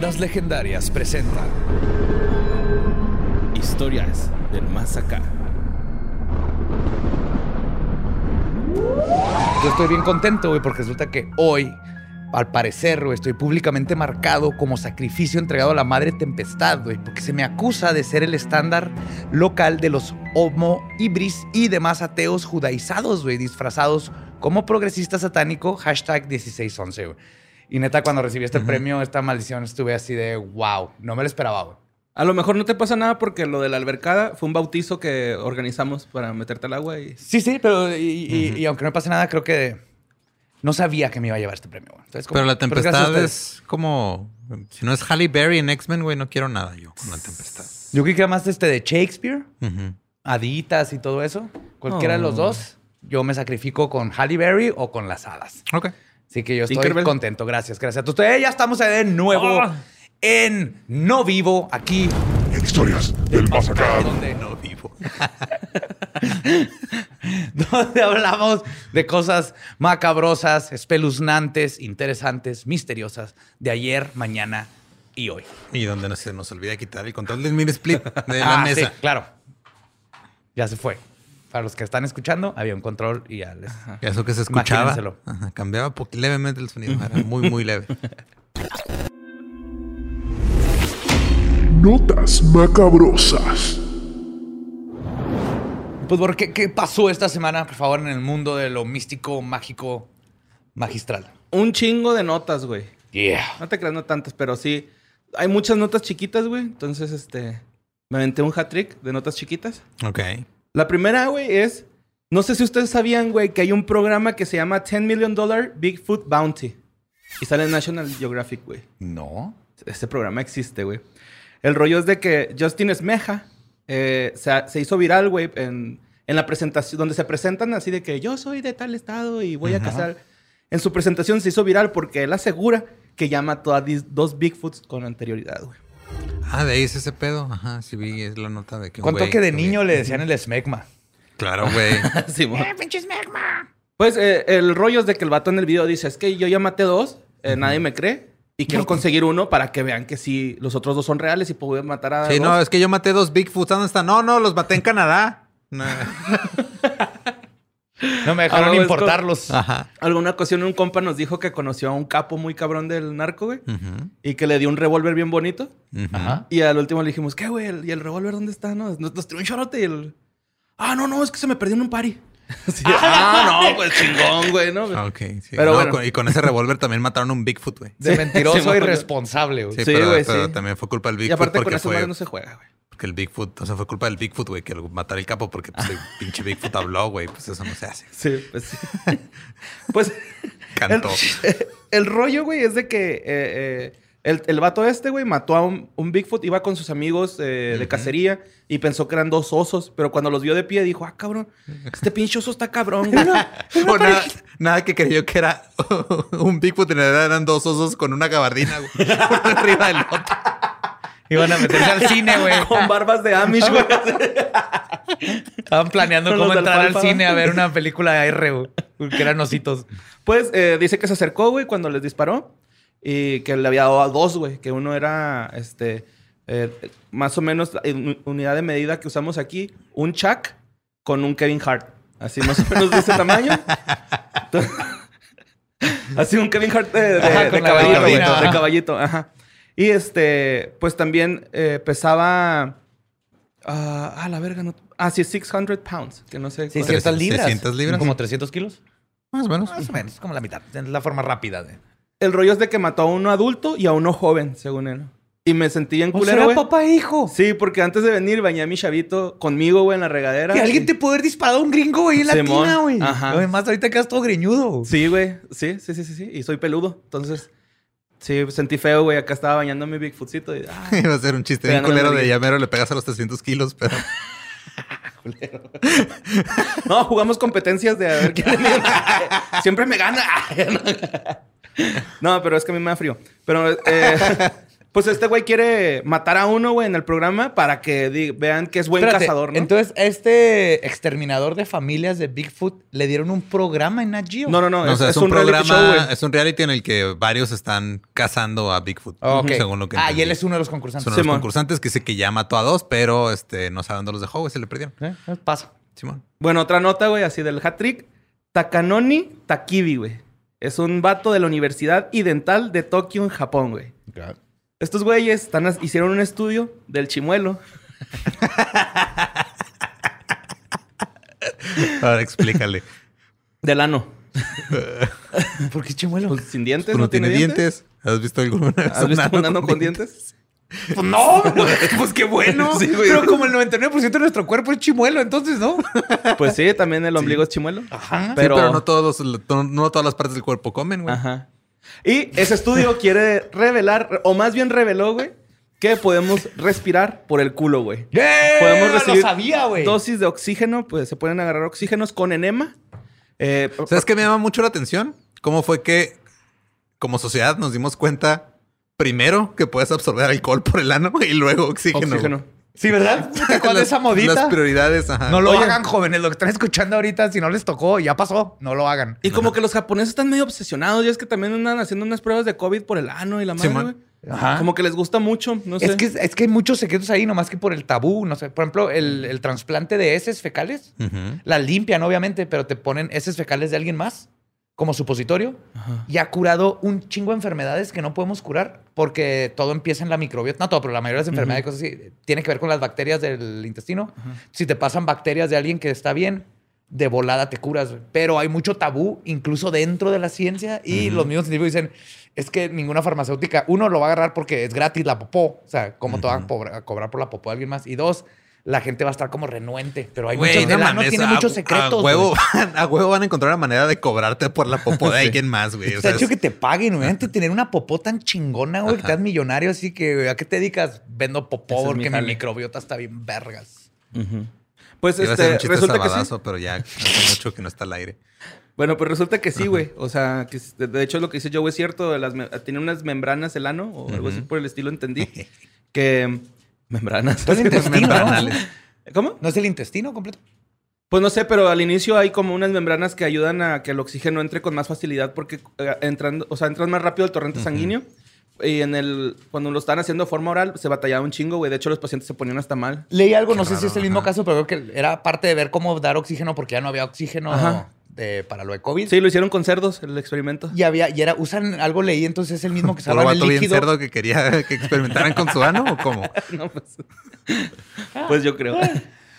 Leyendas Legendarias presenta Historias del Más Acá. Yo estoy bien contento, güey, porque resulta que hoy, al parecer, güey, estoy públicamente marcado como sacrificio entregado a la Madre Tempestad, güey, porque se me acusa de ser el estándar local de los homo ibris y demás ateos judaizados, güey, disfrazados como progresista satánico, hashtag 1611, güey. Y neta, cuando recibí este premio, esta maldición, estuve así de wow, no me lo esperaba, güey. A lo mejor no te pasa nada porque lo de la albercada fue un bautizo que organizamos para meterte al agua y... Sí, sí, pero y, y- y aunque no me pase nada, creo que no sabía que me iba a llevar este premio. güey. Entonces, como- Pero la tempestad es como. Si no es Halle Berry en X-Men, güey, no quiero nada yo con la tempestad. Yo creí que más este de Shakespeare, Ujú. haditas y todo eso. Cualquiera de los Oh. dos, yo me sacrifico con Halle Berry o con las hadas. Ok. Así que yo estoy Tinkerbell. contento. Gracias, gracias a ustedes. Ya estamos de nuevo Ah. en No Vivo, aquí en historias del más acá. donde No vivo. donde hablamos de cosas macabrosas, espeluznantes, interesantes, misteriosas de ayer, mañana y hoy. Y donde no se nos olvida quitar el control del mini split de la Ah, mesa. sí, claro. Ya se fue. Para los que están escuchando, había un control y ya les... Y Eso que se escuchaba. Ajá, cambiaba levemente el sonido. Era muy, muy leve. Notas macabrosas. Pues, ¿por qué, ¿qué pasó esta semana, por favor, en el mundo de lo místico, mágico, magistral? Un chingo de notas, güey. Yeah. No te creas, no tantas, pero sí. Hay muchas notas chiquitas, güey. Entonces, este... Me aventé un hat-trick de notas chiquitas. Ok. La primera, güey, es... No sé si ustedes sabían, güey, que hay un programa que se llama 10 Million Dollar Bigfoot Bounty. Y sale en National Geographic, güey. No. Este programa existe, güey. El rollo es de que Justin Esmeja eh, se, se hizo viral, güey, en, en la presentación, donde se presentan así de que yo soy de tal estado y voy a cazar. En su presentación se hizo viral porque él asegura que mató a dos Bigfoots con anterioridad, güey. Ah, de ahí es ese pedo. Ajá, sí vi, es la nota de que un ¿Cuánto güey que de niño le decían el esmegma? Claro, güey. Simón. Pues eh, el rollo es de que el vato en el video dice, es que yo ya maté dos, eh, nadie me cree. Y quiero conseguir uno para que vean que sí, los otros dos son reales y puedo matar a Sí, dos. no, es que yo maté dos Bigfoot. ¿Dónde están? No, no, los maté en Canadá. No. No me dejaron Ah, importarlos. Ajá. Alguna ocasión un compa nos dijo que conoció a un capo muy cabrón del narco, güey. Ujú, Y que le dio un revólver bien bonito. Ajá. Y al último le dijimos, ¿qué, güey? ¿Y el revólver dónde está? No, nos, nos tiró un chorote y el... Ah, no, no, es que se me perdió en un party. Así, ah, no, pues chingón, güey, ¿no? Ok, sí. Pero No, bueno. con- y con ese revólver también mataron a un Bigfoot, güey. De mentiroso Simón. y responsable, güey. Sí, Sí, pero, güey, pero sí. también fue culpa del Y Bigfoot aparte con porque esas fue no se juega, güey. Porque el Bigfoot, o sea, fue culpa del Bigfoot, güey, que lo matara el capo porque pues, el pinche Bigfoot habló, güey, pues eso no se hace. Sí, pues sí. pues... Cantó. El, el rollo, güey, es de que eh, eh, el, el vato este, güey, mató a un, un Bigfoot, iba con sus amigos eh, de cacería y pensó que eran dos osos, pero cuando los vio de pie dijo, ah, cabrón, este pinche oso está cabrón, güey. O nada, nada que creyó que era un Bigfoot, en realidad eran dos osos con una gabardina, güey, uno arriba del otro. Iban a meterse al cine, güey. Con barbas de Amish, güey. Estaban planeando cómo entrar al cine a ver una película de R, güey. Que eran ositos. Pues eh, dice que se acercó, güey, cuando les disparó. Y que le había dado a dos, güey. Que uno era, este, eh, más o menos, en unidad de medida que usamos aquí, un Chuck con un Kevin Hart. Así más o menos de ese tamaño. Entonces, Así un Kevin Hart de, de- Ajá, caballito, gabardina, de caballito, ajá. Y este, pues también eh, pesaba... ah, la verga, no... Ah, sí, 600 pounds, que no sé. cuál- 600 libras. 600 libras. Como 300 kilos. Más o menos. Más o menos, como la mitad. Es la forma rápida de... El rollo es de que mató a uno adulto y a uno joven, según él. Y me sentí bien culero, güey. papá e hijo. Sí, porque antes de venir bañé a mi chavito conmigo, güey, en la regadera. Que alguien te puede haber disparado a un gringo, güey, en la tina, güey. Ajá. Además, ahorita quedas todo greñudo. Sí, güey. Sí, sí, sí, sí, sí. Y soy peludo. Entonces, sí, sentí feo, güey. Acá estaba bañando mi Bigfootcito y... ah, Iba a ser un chiste bien culero de llamero, le pegas a los 300 kilos, pero No, jugamos competencias de a ver quién. Siempre me gana. No, pero es que a mí me da frío. Pero, eh, pues este güey quiere matar a uno, güey, en el programa para que vean que es buen Espérate, cazador, ¿no? Entonces, este exterminador de familias de Bigfoot le dieron un programa en Nat Geo. no, no, no. no, o es, sea, es, es un, reality programa, show, es un reality en el que varios están cazando a Bigfoot, Ok. según lo que ah, y él es uno de los concursantes. unos Simón. concursantes que dice que ya mató a dos, pero este, no sabe dónde los dejó, güey, se le perdieron. Eh, eh, Pasa. Simón. Bueno, otra nota, güey, así del hat trick. Takanoni Takibi, güey. Es un vato de la Universidad Idental de Tokio, en Japón, güey. Estos güeyes están, hicieron un estudio del chimuelo. Ahora explícale. Del ano. ¿Por qué chimuelo? Pues sin dientes, Pues ¿no, tiene dientes. ¿Has visto alguna vez ¿Has visto un ano con dientes? dientes? Pues no, pues qué bueno. Sí, güey. Pero como el 99% de nuestro cuerpo es chimuelo, entonces, ¿no? Pues sí, también el ombligo es chimuelo. Ajá. Pero, Pero, no, todos, no, no todas las partes del cuerpo comen, güey. Ajá. Y ese estudio quiere revelar, o más bien reveló, güey, que podemos respirar por el culo, güey. Podemos Lo recibir sabía, güey. dosis de oxígeno, pues se pueden agarrar oxígenos con enema. Eh, ¿Sabes qué me llama mucho la atención? ¿Cómo fue que como sociedad nos dimos cuenta primero que puedes absorber alcohol por el ano y luego oxígeno? oxígeno. Sí, ¿verdad? ¿Te acuerdas de Las- esa modita? Las prioridades, ajá. No lo Oye. hagan, jóvenes. Lo que están escuchando ahorita, si no les tocó, ya pasó. No lo hagan. Y como que los japoneses están medio obsesionados. Y es que también andan haciendo unas pruebas de COVID por el ano y la madre, güey. Ajá. Como que les gusta mucho. No sé. Es que, es que hay muchos secretos ahí, nomás que por el tabú. No sé, por ejemplo, el, el trasplante de heces fecales. Ujú. La limpian, obviamente, pero te ponen heces fecales de alguien más como supositorio. Ajá. Y ha curado un chingo de enfermedades que no podemos curar porque todo empieza en la microbiota. No todo, pero la mayoría de las enfermedades y cosas así tiene que ver con las bacterias del intestino. Si te pasan bacterias de alguien que está bien, de volada te curas. Pero hay mucho tabú, incluso dentro de la ciencia. Y los mismos científicos dicen, es que ninguna farmacéutica, uno, lo va a agarrar porque es gratis la popó. O sea, ¿cómo te van a cobrar por la popó de alguien más? Y dos, la gente va a estar como renuente. Pero hay Güey, muchos, no el ano mames, tiene a- muchos secretos. A huevo, a huevo van a encontrar una manera de cobrarte por la popó de alguien más, güey. O Está sea, hecho es- que te paguen, güey. Antes de tener una popó tan chingona, güey, que te das millonario, así que, güey, ¿a qué te dedicas? Vendo popó Ese es mi porque mi, microbiota está bien vergas. Pues iba a ser este, un chiste resulta que sí. pero ya hace mucho que no está al aire. Bueno, pues resulta que sí, güey. O sea, que de- hecho lo que dice Joe es cierto. Las tiene unas membranas el ano o algo así por el estilo, entendí. que... Membranas. Es el intestino. ¿Cómo? ¿No es el intestino completo? Pues no sé, pero al inicio hay como unas membranas que ayudan a que el oxígeno entre con más facilidad porque eh, entrando, o sea, entran más rápido el torrente sanguíneo. Y en el, cuando lo están haciendo de forma oral, se batallaba un chingo, güey. De hecho, los pacientes se ponían hasta mal. Leí algo, no sé si es el mismo ajá. caso, pero creo que era parte de ver cómo dar oxígeno porque ya no había oxígeno Ajá. de- para lo de COVID. Sí, lo hicieron con cerdos, el experimento. Y había, y era, usan algo leí, entonces es el mismo que ¿Puro salva el bien líquido. cerdo que quería que experimentaran con su ano o cómo? No, pues, pues yo creo.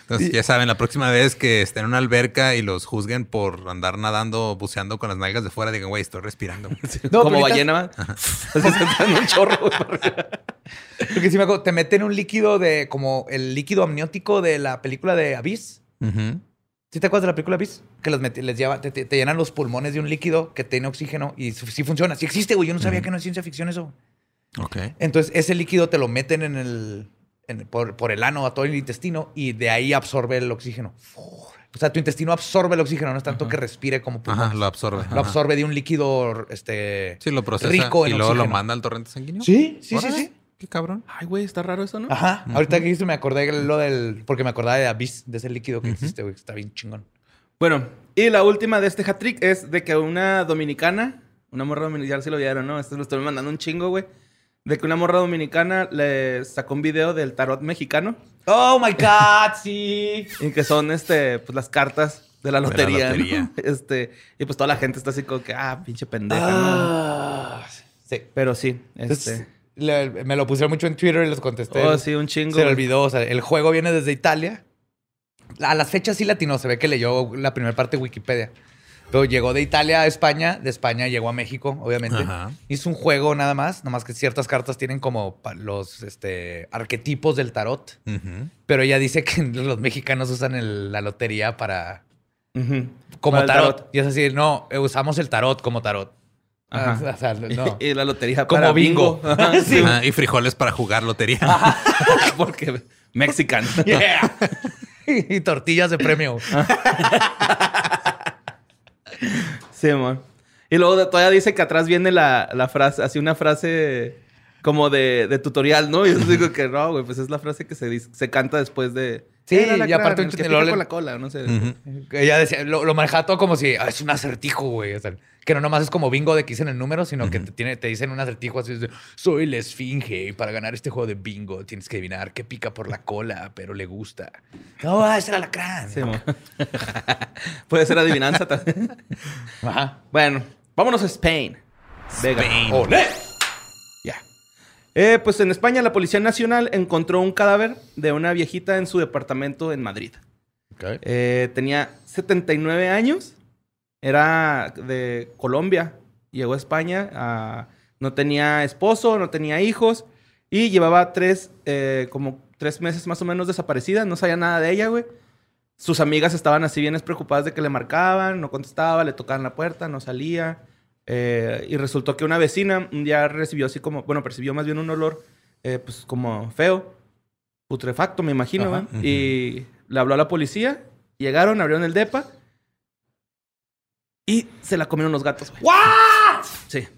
Entonces, ya saben, la próxima vez que estén en una alberca y los juzguen por andar nadando, buceando con las nalgas de fuera, digan, güey, estoy respirando. No, como ballena, ¿va? Así se está en un chorro. Porque si me acuerdo, te meten un líquido de, como el líquido amniótico de la película de Abyss. Ujú. ¿Sí te acuerdas de la película Abyss? Que los les lleva, te, te- te llenan los pulmones de un líquido que tiene oxígeno y sí sí funciona. Sí existe, güey. Yo no sabía que no es ciencia ficción eso. Ok. Entonces, ese líquido te lo meten en el, en- por, por el ano a todo el intestino y de ahí absorbe el oxígeno. O sea, tu intestino absorbe el oxígeno, no es tanto que respire como. Ajá, lo absorbe. Lo Ajá. absorbe de un líquido este, Sí, lo procesa rico y en luego lo manda al torrente sanguíneo. Sí, sí, sí, sí. Qué cabrón. Ay, güey, está raro eso, ¿no? Ajá. Ahorita que dijiste me acordé de lo del... Porque me acordaba de Abyss, de ese líquido que existe, güey. Está bien chingón. Bueno, y la última de este hat-trick es de que una dominicana, una morra dominicana, ya se lo vieron, ¿no? Esto lo estoy mandando un chingo, güey. De que una morra dominicana le sacó un video del tarot mexicano Oh, my God, sí. y que son, este, pues las cartas de la lotería. ¿no? lotería. Este, y pues toda la gente está así como que, ah, pinche pendeja, ¿no? Ah, sí. Pero sí, Entonces, este. le- me lo pusieron mucho en Twitter y les contesté. Oh, sí, un chingo. Se le olvidó. O sea, el juego viene desde Italia. A las fechas sí latino. Se ve que leyó la primera parte de Wikipedia. Pero llegó de Italia a España, de España llegó a México, obviamente. Ajá. Hizo un juego nada más, nada más que ciertas cartas tienen como los este, arquetipos del tarot. Pero ella dice que los mexicanos usan el- la lotería para como Para tarot. Y es así, no, eh, usamos el tarot como tarot. Ajá. Ah, o sea, no. y la lotería Como para bingo. bingo. Ajá, sí. Y frijoles para jugar lotería. Porque mexican. Yeah. y tortillas de premio. Sí, amor. Y luego todavía dice que atrás viene la, la frase, así una frase como de, de tutorial, ¿no? Y yo digo que no, güey, pues es la frase que se, dice- se canta después de... Sí, "Eh, la y aparte un con la cola, no sé. Ella decía, lo, lo manejaba todo como si "Ah, es un acertijo, güey. O sea, que no nomás es como bingo de que dicen el número, sino que te, tiene, te dicen un acertijo así de soy la esfinge y para ganar este juego de bingo tienes que adivinar qué pica por la cola, pero le gusta. No, ah, es el alacrán. Sí. Puede ser adivinanza también. Ajá. Bueno, vámonos a Spain. Spain. ¡Olé! Ya. Eh, pues en España la Policía Nacional encontró un cadáver de una viejita en su departamento en Madrid. Eh, tenía 79 años. Era de Colombia. Llegó a España. no tenía esposo, no tenía hijos. Y llevaba tres, eh, como tres meses más o menos desaparecida. No sabía nada de ella, güey. Sus amigas estaban así bien preocupadas de que le marcaban, no contestaba, le tocaban la puerta, no salía. Eh, y resultó que una vecina un día recibió así como, bueno, percibió más bien un olor, eh, pues como feo, putrefacto, me imagino. Y le habló a la policía, llegaron, abrieron el depa y se la comieron los gatos, güey. Sí.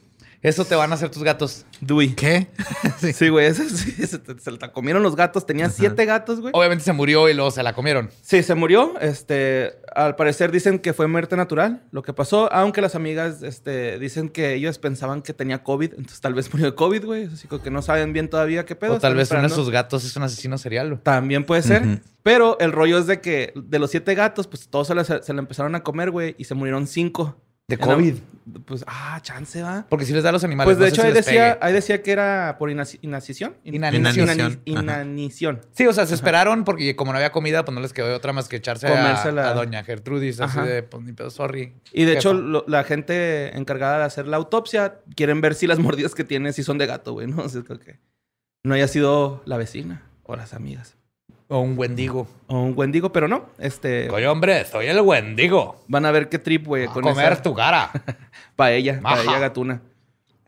Eso te van a hacer tus gatos. Dewey. ¿Qué? Sí, güey, esa sí, se, se la comieron los gatos. Tenía siete gatos, güey. Obviamente se murió y luego se la comieron. Sí, se murió. Este, al parecer dicen que fue muerte natural lo que pasó, aunque las amigas este, dicen que ellos pensaban que tenía COVID, entonces tal vez murió de COVID, güey. Así como que no saben bien todavía qué pedo. o tal vez uno de sus gatos es un asesino serial. güey. También puede ser. Pero el rollo es de que de los siete gatos, pues todos se la, se la empezaron a comer, güey, y se murieron cinco. De COVID. Pues, ah, chance va. Porque si les da a los animales. Pues de no sé hecho si ahí decía, ahí decía que era por. Inanición. Inani- Inanición. Inanición. Sí, o sea, se esperaron porque como no había comida, pues no les quedó otra más que echarse a, Comérsela. a doña Gertrudis. Así de, pues ni pedo, sorry. Y de hecho, lo- la gente encargada de hacer la autopsia quieren ver si las mordidas que tiene si son de gato, güey, ¿no? O sea, creo que no haya sido la vecina o las amigas. O un wendigo. O un wendigo, pero no. Este, Coño, hombre, soy el wendigo. van a ver qué trip, güey, A con comer esa tu cara. paella, Maja. paella gatuna.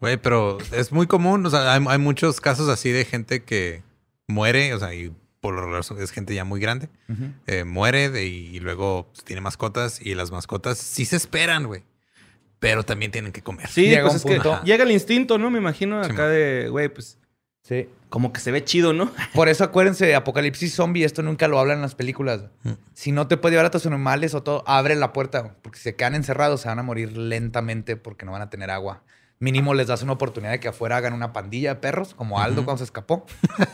Güey, pero es muy común. O sea, hay, hay muchos casos así de gente que muere, o sea, y por lo regular es gente ya muy grande. eh, muere de- y luego pues, tiene mascotas y las mascotas sí se esperan, güey. Pero también tienen que comer. Sí, Llega pues es que llega el instinto, ¿no? Me imagino acá de, güey, pues Sí. Como que se ve chido, ¿no? Por eso acuérdense, Apocalipsis Zombie, esto nunca lo hablan en las películas. Mm. Si no te puede llevar a tus animales o todo, abre la puerta. Porque si se quedan encerrados, se van a morir lentamente porque no van a tener agua. Mínimo les das una oportunidad de que afuera hagan una pandilla de perros, como Aldo cuando se escapó.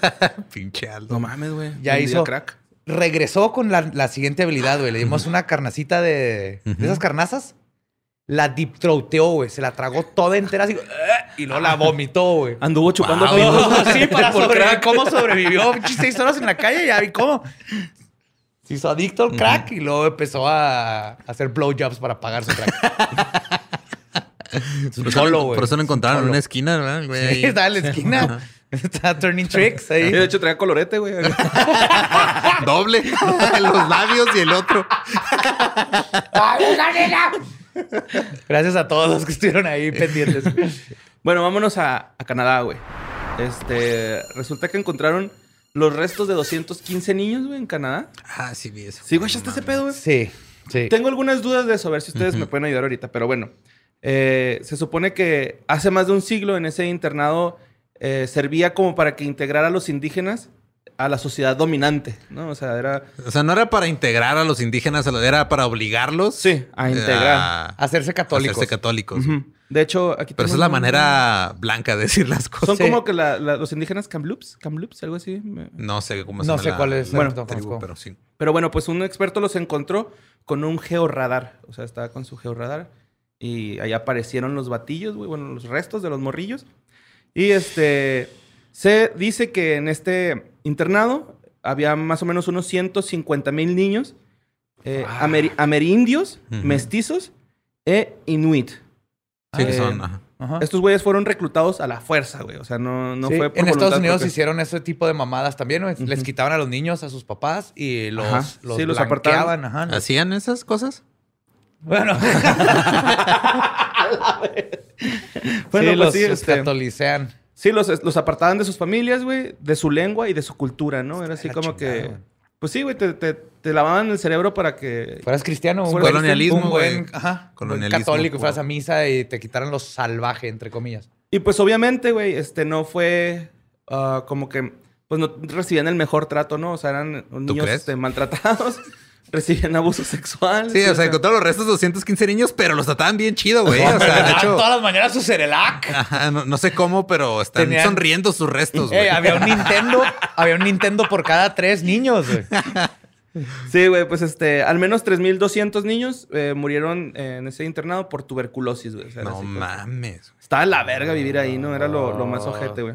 Pinche Aldo. No mames, güey. Ya hizo- crack. Regresó con la, la siguiente habilidad, güey. Le dimos una carnacita de, de esas carnazas. La deep throateó, güey. Se la tragó toda entera así. "Eh", Y luego la vomitó, güey. Anduvo chupando Wow. pinos. Sí, para sobrevivir. ¿Cómo sobrevivió? Seis horas en la calle, ya vi cómo. Se hizo adicto al crack y luego empezó a hacer blowjobs para pagar su crack. Por eso, Solo, lo- güey. por eso lo encontraron en una esquina, ¿verdad? güey? Sí, estaba en la esquina. Está turning tricks Y ahí. de hecho traía colorete, güey. Doble. Los labios y el otro. Gracias a todos los que estuvieron ahí pendientes. Bueno, vámonos a, a Canadá, güey. Este, resulta que encontraron los restos de 215 niños, güey, en Canadá. Ah, sí, vi eso. Sí, güey, ya está ese pedo, güey. Sí, sí. Tengo algunas dudas de eso, a ver si ustedes me pueden ayudar ahorita, pero bueno. Eh, se supone que hace más de un siglo en ese internado eh, servía como para que integrara a los indígenas a la sociedad dominante, ¿no? O sea, era... O sea, no era para integrar a los indígenas, era para obligarlos. Sí, a integrar. a Hacerse católicos. hacerse católicos. De hecho, aquí Pero esa tenemos es la manera blanca de decir las cosas. Son Sí. como que la- la- los indígenas Kamloops, Kamloops, algo así. No sé cómo se No sé la- cuál es, la bueno, no tribu, pero sí. Pero bueno, pues un experto los encontró con un georradar. O sea, estaba con su georradar. Y ahí aparecieron los batillos, güey. Bueno, los restos de los morrillos. Y este... Se dice que en este internado había más o menos unos 150 mil niños. eh, Ah. ameri- amerindios, mestizos e Inuit. Sí, que Eh, son. ajá. Ajá. Estos güeyes fueron reclutados a la fuerza, güey. O sea, no, no Sí, fue por en Estados Unidos propia. hicieron ese tipo de mamadas también, güey. Les quitaban a los niños a sus papás y los, Ajá. los, Sí, los blanqueaban. Ajá. ¿Hacían esas cosas? Bueno, Bueno, sí, pues los, sí, los este, catolicean. Sí, los, los apartaban de sus familias, güey, de su lengua y de su cultura, ¿no? Era así como chingada, que... güey. Pues sí, güey, te, te, te lavaban el cerebro para que... Fueras cristiano, un Fueras buen, colonialismo, un buen, güey. ajá, un Colonialismo católico, fueras a misa y te quitaran lo salvaje, entre comillas. Y pues obviamente, güey, este no fue ah, como que... Pues no recibían el mejor trato, ¿no? O sea, eran niños crees? este, maltratados, recibían abuso sexual. Sí, o sea, encontraron los restos de 215 niños, pero los trataban bien chido, güey. O sea, de hecho, todas las mañanas su Cerelac. ajá, no, no sé cómo, pero están Tenían- sonriendo sus restos, güey. Eh, había un Nintendo, había un Nintendo por cada tres niños, güey. Sí, güey, pues este, al menos 3.200 niños eh, murieron eh, en ese internado por tuberculosis, güey. O sea, era No mames. Estaba la verga vivir ahí, ¿no? Era lo, lo más ojete, güey.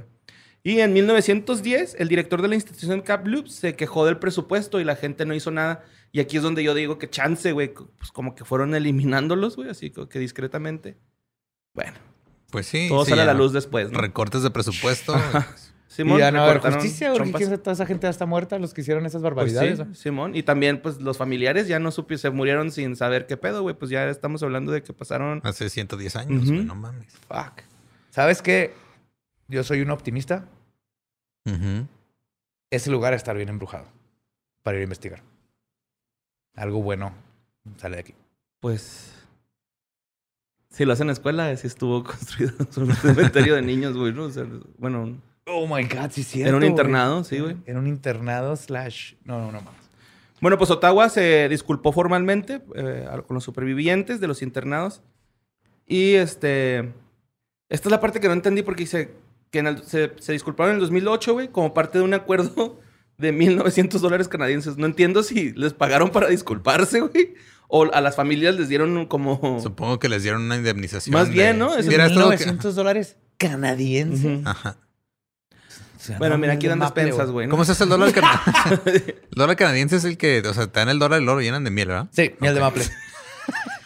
Y en 1910, el director de la institución Kamloops se quejó del presupuesto y la gente no hizo nada. Y aquí es donde yo digo que chance, güey, pues como que fueron eliminándolos, güey, así como que discretamente. Bueno, Pues sí. todo sí, sale a la no. luz después, ¿no? Recortes de presupuesto. Simón, y ya no haber justicia. Toda esa gente ya está muerta, los que hicieron esas Pues barbaridades. sí, ¿no? Simón. Y también, pues, los familiares ya no supieron, se murieron sin saber qué pedo, güey. Pues ya estamos hablando de que pasaron... Hace 110 años, güey. No mames. Fuck. ¿Sabes qué? Yo soy un optimista. Ese lugar está bien embrujado para ir a investigar. Algo bueno sale de aquí. Pues. Si lo hacen en la escuela, sí estuvo construido sobre un cementerio de niños, güey, ¿no? O sea, bueno, un- Oh my God, sí, cierto. era un güey. internado, sí, güey. Era un internado slash. No, no, no más. Bueno, pues Ottawa se disculpó formalmente eh, con los supervivientes de los internados. Y este. Esta es la parte que no entendí porque dice que en el- se, se disculparon en el 2008, güey, como parte de un acuerdo de 1.900 dólares canadienses. No entiendo si les pagaron para disculparse, güey, o a las familias les dieron como. Supongo que les dieron una indemnización. Más bien, ¿no? Es Hubiera estado que- 900 dólares canadienses. Ajá. Bueno, mira, aquí dan despensas, güey. ¿no? ¿Cómo se hace el dólar canadiense? el dólar canadiense es el que, o sea, te dan el dólar y luego lo llenan de miel, ¿verdad? Sí, miel de maple.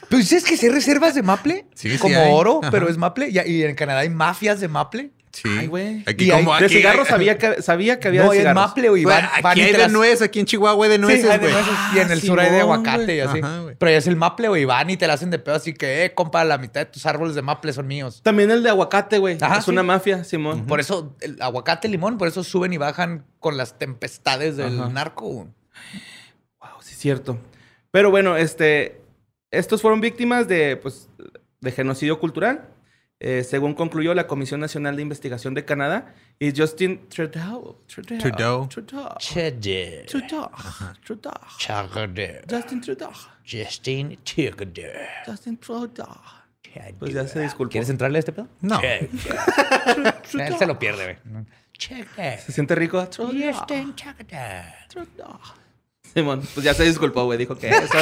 Pero ¿sabes que si hay reservas de maple? Sí, sí Como hay. oro, Ajá. pero es maple. Y en Canadá hay mafias de maple. Sí. Ay, güey. Aquí Y hay- como De aquí. cigarros sabía que, sabía que había no, de cigarros. maple, güey. Van, aquí hay de las- nuez, aquí en Chihuahua hay de nueces, sí, hay de y en el sur hay de aguacate y así. Ajá, pero ya es el maple, güey. Van y te la hacen de pedo así que, eh, compa, la mitad de tus árboles de maple son míos. También el de aguacate, güey. Ajá, es sí. una mafia, Simón. Por eso, el aguacate, limón, por eso suben y bajan con las tempestades del Ajá. narco. Wow, sí es cierto. Pero bueno, este... Estos fueron víctimas de, pues, de genocidio cultural. Eh, según concluyó la Comisión Nacional de Investigación de Canadá. Y Justin Trudeau. Trudeau. Trudeau. Trudeau. Trudeau. Trudeau. Justin Trudeau. Justin Chagade. Justin Trudeau. Pues ya se disculpó. ¿Quieres entrarle a este pedo? No. Él se lo pierde, güey. ¿Se siente rico? Trudeau. Justin Chagade. Trudeau. Simón, pues ya se disculpó, güey. Dijo que eso.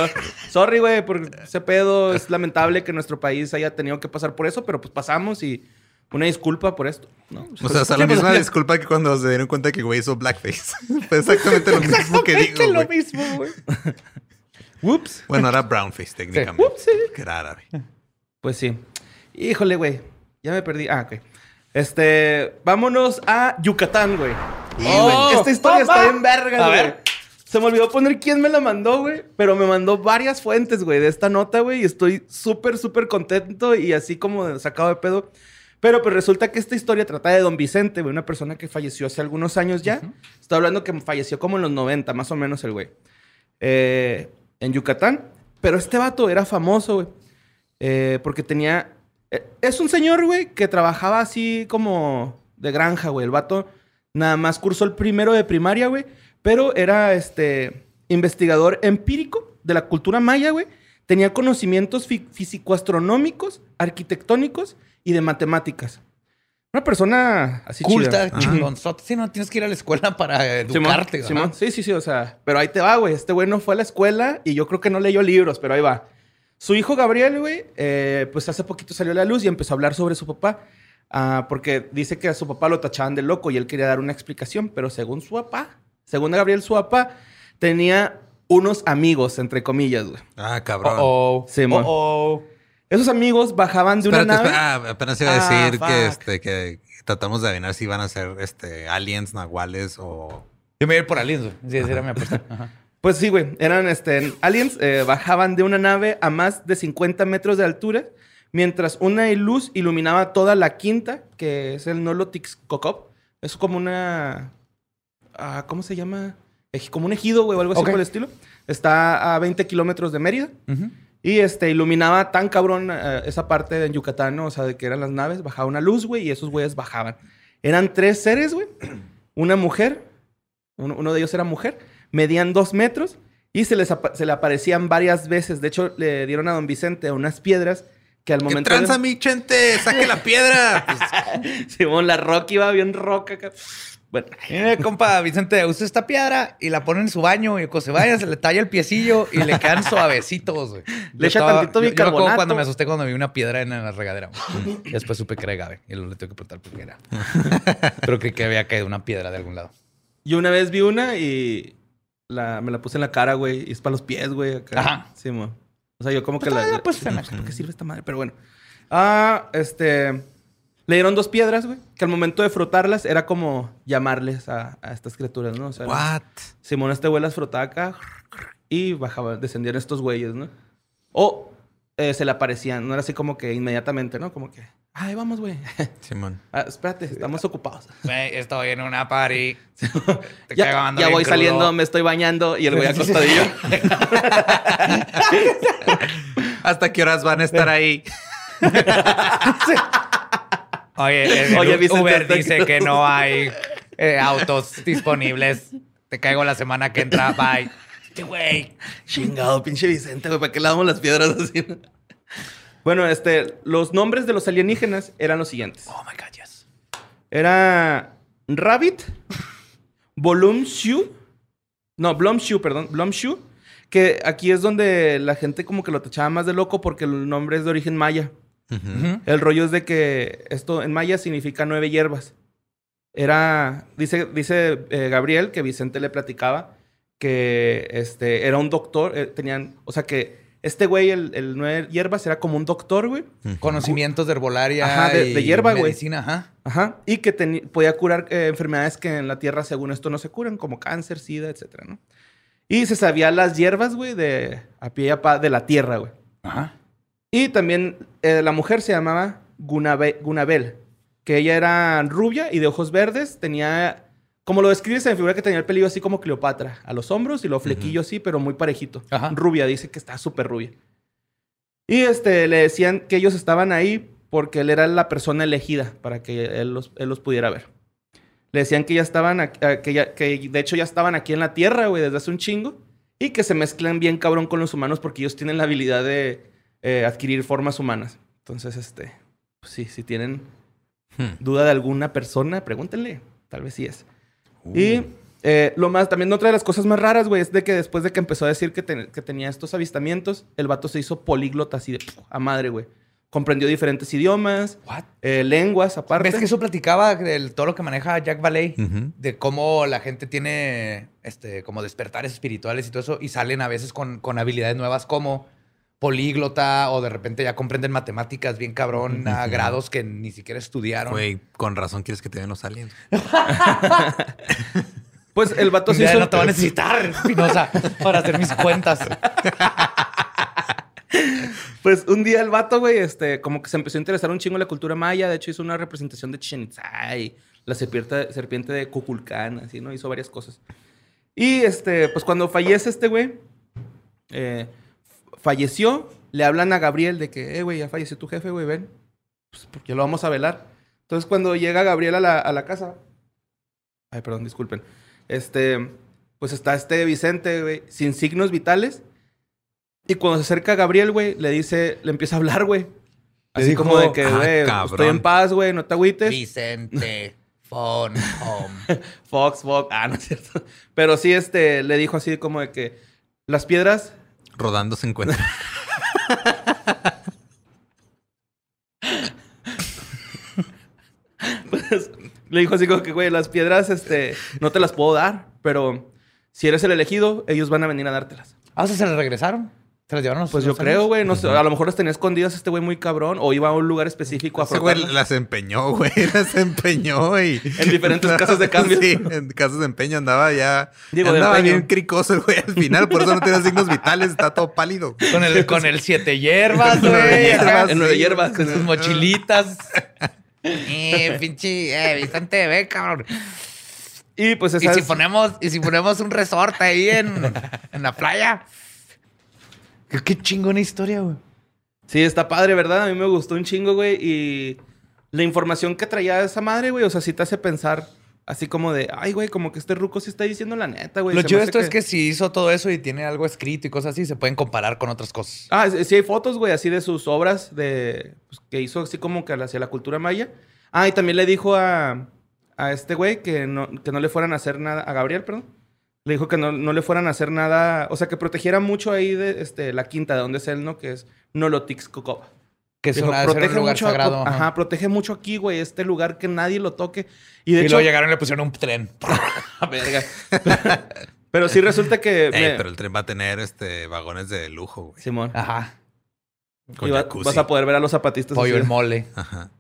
Sorry, güey, por ese pedo. Es lamentable que nuestro país haya tenido que pasar por eso, pero pues pasamos y una disculpa por esto, ¿no? O sea, hasta la Sí, misma disculpa que cuando se dieron cuenta que güey hizo blackface. Fue exactamente lo mismo que digo, lo güey. mismo, güey. Whoops. Bueno, era brownface técnicamente. Ups, sí. Que era árabe. Pues sí. Híjole, güey. Ya me perdí. Ah, ok. Este, vámonos a Yucatán, güey. Oh, Esta historia papá. está bien verga, A güey. Se me olvidó poner quién me la mandó, güey. Pero me mandó varias fuentes, güey, de esta nota, güey. Y estoy súper, súper contento y así como sacado de pedo. Pero pues resulta que esta historia trata de Don Vicente, güey. Una persona que falleció hace algunos años ya. Estoy hablando que falleció como en los 90, más o menos el güey. Eh, en Yucatán. Pero este vato era famoso, güey. Eh, porque tenía... eh, es un señor, güey, que trabajaba así como de granja, güey. El vato nada más cursó el primero de primaria, güey. Pero era, este, investigador empírico de la cultura maya, güey. Tenía conocimientos fi- físico-astronómicos, arquitectónicos y de matemáticas. Una persona así. Culta, chingón. Sí, no tienes que ir a la escuela para Simón, educarte. ajá. Simón. Sí, sí, sí, o sea, pero ahí te va, güey. Este güey no fue a la escuela y yo creo que no leyó libros, pero ahí va. Su hijo Gabriel, güey, eh, pues hace poquito salió a la luz y empezó a hablar sobre su papá. ah, porque dice que a su papá lo tachaban de loco y él quería dar una explicación, pero según su papá, según Gabriel, su papá tenía unos amigos, entre comillas, güey. Ah, cabrón. Oh, oh. Simón. Oh, oh. Esos amigos bajaban de una nave. espera, ah, apenas iba a Ah, decir que, este, que tratamos de adivinar si van a ser este, aliens, nahuales o... Yo me voy a ir por aliens, güey. Sí, esa era mi apuesta. Ajá. Pues sí, güey. Eran este, aliens. eh, bajaban de una nave a más de 50 metros de altura, mientras una luz iluminaba toda la quinta, que es el Nolotixcocop. Es como una... ¿Cómo se llama? Como un ejido, güey, o algo así Ok. por el estilo. Está a 20 kilómetros de Mérida. Ujú. Y este, iluminaba tan cabrón eh, esa parte de Yucatán, ¿no? O sea, de que eran las naves, bajaba una luz, güey, y esos güeyes bajaban. Eran tres seres, güey. Una mujer, uno, uno de ellos era mujer, medían dos metros y se, les se le aparecían varias veces. De hecho, le dieron a don Vicente unas piedras que al ¿Qué momento. tranza, de... mi chente? ¡Saque la piedra! Pues, Simón, la Rocky iba bien roca Bueno, Mire, compa, Vicente, usa esta piedra y la pone en su baño y cuando se vaya se le talla el piecillo y le quedan suavecitos, güey. Le echa tantito yo- yo acuerdo bicarbonato. cuando me asusté cuando vi una piedra en la regadera. güey. Y después supe que era agave y luego le tengo que preguntar por qué era. Pero creí que había caído una piedra de algún lado. yo una vez vi una y la, me la puse en la cara, güey, y es para los pies, güey. Acá. Ajá. Simón. O sea, yo como que Pues la. todavía la- la ¿Para qué sirve esta madre? Pero bueno. Ah, este. Le dieron dos piedras, güey. Que al momento de frotarlas era como llamarles a, a estas criaturas, ¿no? O sea, ¿What? Simón este güey las frotaba acá y bajaba, descendían estos güeyes, ¿no? O eh, se le aparecían, no era así como que inmediatamente, ¿no? Como que, ay, vamos, güey. Simón. Ah, espérate, estamos ocupados. Güey, estoy en una party. Te Ya, voy crudo. saliendo, me estoy bañando y el güey acostadillo. ¿Hasta qué horas van a estar ahí? Oye, el Oye, Vicente, Uber dice que no hay eh, autos disponibles. Te caigo la semana que entra. Bye. Este güey. Chingado, pinche Vicente, güey, ¿para qué le damos las piedras así? bueno, este, los nombres de los alienígenas eran los siguientes. Oh my God, yes. Era Rabbit, Volumshoe, no, Blumshoe, perdón, Blumshoe, que aquí es donde la gente como que lo tachaba más de loco porque el nombre es de origen maya. El rollo es de que esto en maya significa nueve hierbas. Era, dice, dice eh, Gabriel que Vicente le platicaba que este, era un doctor, eh, tenían, o sea que este güey, el, el nueve hierbas, era como un doctor, güey. Conocimientos de herbolaria. Ajá, de- de y hierba, güey. Medicina, ajá. Ajá. Y que podía curar eh, enfermedades que en la tierra, según esto, no se curan, como cáncer, sida, etcétera, ¿no? Y se sabía las hierbas, güey, de a pie y a pa de la tierra, güey. Ajá. Y también eh, la mujer se llamaba Gunabe- Gunabel, que ella era rubia y de ojos verdes, tenía, como lo describe, se me figura que tenía el pelillo así como Cleopatra, a los hombros y los flequillos así, pero muy parejito. Ajá. Rubia, dice que está súper rubia. Y este, le decían que ellos estaban ahí porque él era la persona elegida para que él los, él los pudiera ver. Le decían que ya estaban, aquí- que, ya, que de hecho ya estaban aquí en la Tierra, güey, desde hace un chingo. Y que se mezclan bien cabrón con los humanos porque ellos tienen la habilidad de eh, adquirir formas humanas. Entonces, este, pues sí, si tienen Hmm. duda de alguna persona, pregúntenle. Tal vez sí es. Y eh, lo más, también otra de las cosas más raras, güey, es de que después de que empezó a decir que, ten- que tenía estos avistamientos, el vato se hizo políglota así de a madre, güey. Comprendió diferentes idiomas, What? eh, lenguas aparte. ¿Ves que eso platicaba de todo lo que maneja Jack Valley? De cómo la gente tiene este, como despertares espirituales y todo eso, y salen a veces con, con habilidades nuevas como políglota, o de repente ya comprenden matemáticas bien cabrón a grados que ni siquiera estudiaron. Güey, con razón quieres que te den los aliens. Pues el vato se día hizo... no te va a necesitar, Espinosa, para hacer mis cuentas. Pues un día el vato, güey, este, como que se empezó a interesar un chingo en la cultura maya. De hecho, hizo una representación de Chichen Itza y la serpiente, serpiente de Cuculcán, así, ¿no? Hizo varias cosas. Y, este, pues cuando fallece este güey, eh, falleció, le hablan a Gabriel de que, eh, güey, ya falleció tu jefe, güey, ven. Pues porque lo vamos a velar. Entonces, cuando llega Gabriel a la, a la casa... Ay, perdón, disculpen. Este, pues está este Vicente, güey, sin signos vitales. Y cuando se acerca a Gabriel, güey, le dice, le empieza a hablar, güey. Así dijo, como de que, "Ah, güey, cabrón". estoy en paz, güey, no te agüites. Vicente, phone, home. Fox, Fox, ah, no es cierto. Pero sí, este, le dijo así como de que las piedras, Rodando se encuentra. pues, le dijo así como que, güey, las piedras, este, no te las puedo dar, pero si eres el elegido, ellos van a venir a dártelas. Ah, o sea, se le regresaron. ¿Se las llevaron los Pues yo creo, güey. No sé, a lo mejor las tenía escondidas este güey muy cabrón. O iba a un lugar específico a Ese güey las empeñó, güey. Las empeñó y... En diferentes casas de cambio. Sí, en casas de empeño andaba ya... Digo, andaba bien cricoso el güey al final. Por eso no tiene signos vitales. Está todo pálido. Con el, con el siete hierbas, güey. En nueve hierbas. Con sus mochilitas. eh, pinche, eh, en TV, cabrón. Y pues Y si es- ponemos, y si ponemos un resort ahí en, en la playa. Qué, qué chingona historia, güey. Sí, está padre, ¿verdad? A mí me gustó un chingo, güey. Y la información que traía esa madre, güey, o sea, sí te hace pensar así como de, ay, güey, como que este ruco sí está diciendo la neta, güey. Lo chido esto es que si hizo todo eso y tiene algo escrito y cosas así, se pueden comparar con otras cosas. Ah, sí sí hay fotos, güey, así de sus obras de pues, que hizo así como que hacia la cultura maya. Ah, y también le dijo a, a este güey que no, que no le fueran a hacer nada, a Gabriel, perdón. Le dijo que no, no le fueran a hacer nada, o sea, que protegiera mucho ahí de este, la quinta, de donde es él, ¿no? Que es Nolotix Cocoba. Que es, Dijo, una, es un lugar mucho, sagrado. ajá. ajá. protege mucho aquí, güey, este lugar que nadie lo toque. Y Y, de hecho, luego llegaron y le pusieron un tren. verga. pero sí resulta que... Ey, me- pero el tren va a tener este vagones de lujo, güey. Simón, Ajá. Con y va- vas a poder ver a los zapatistas. Pollo el mole. Ajá.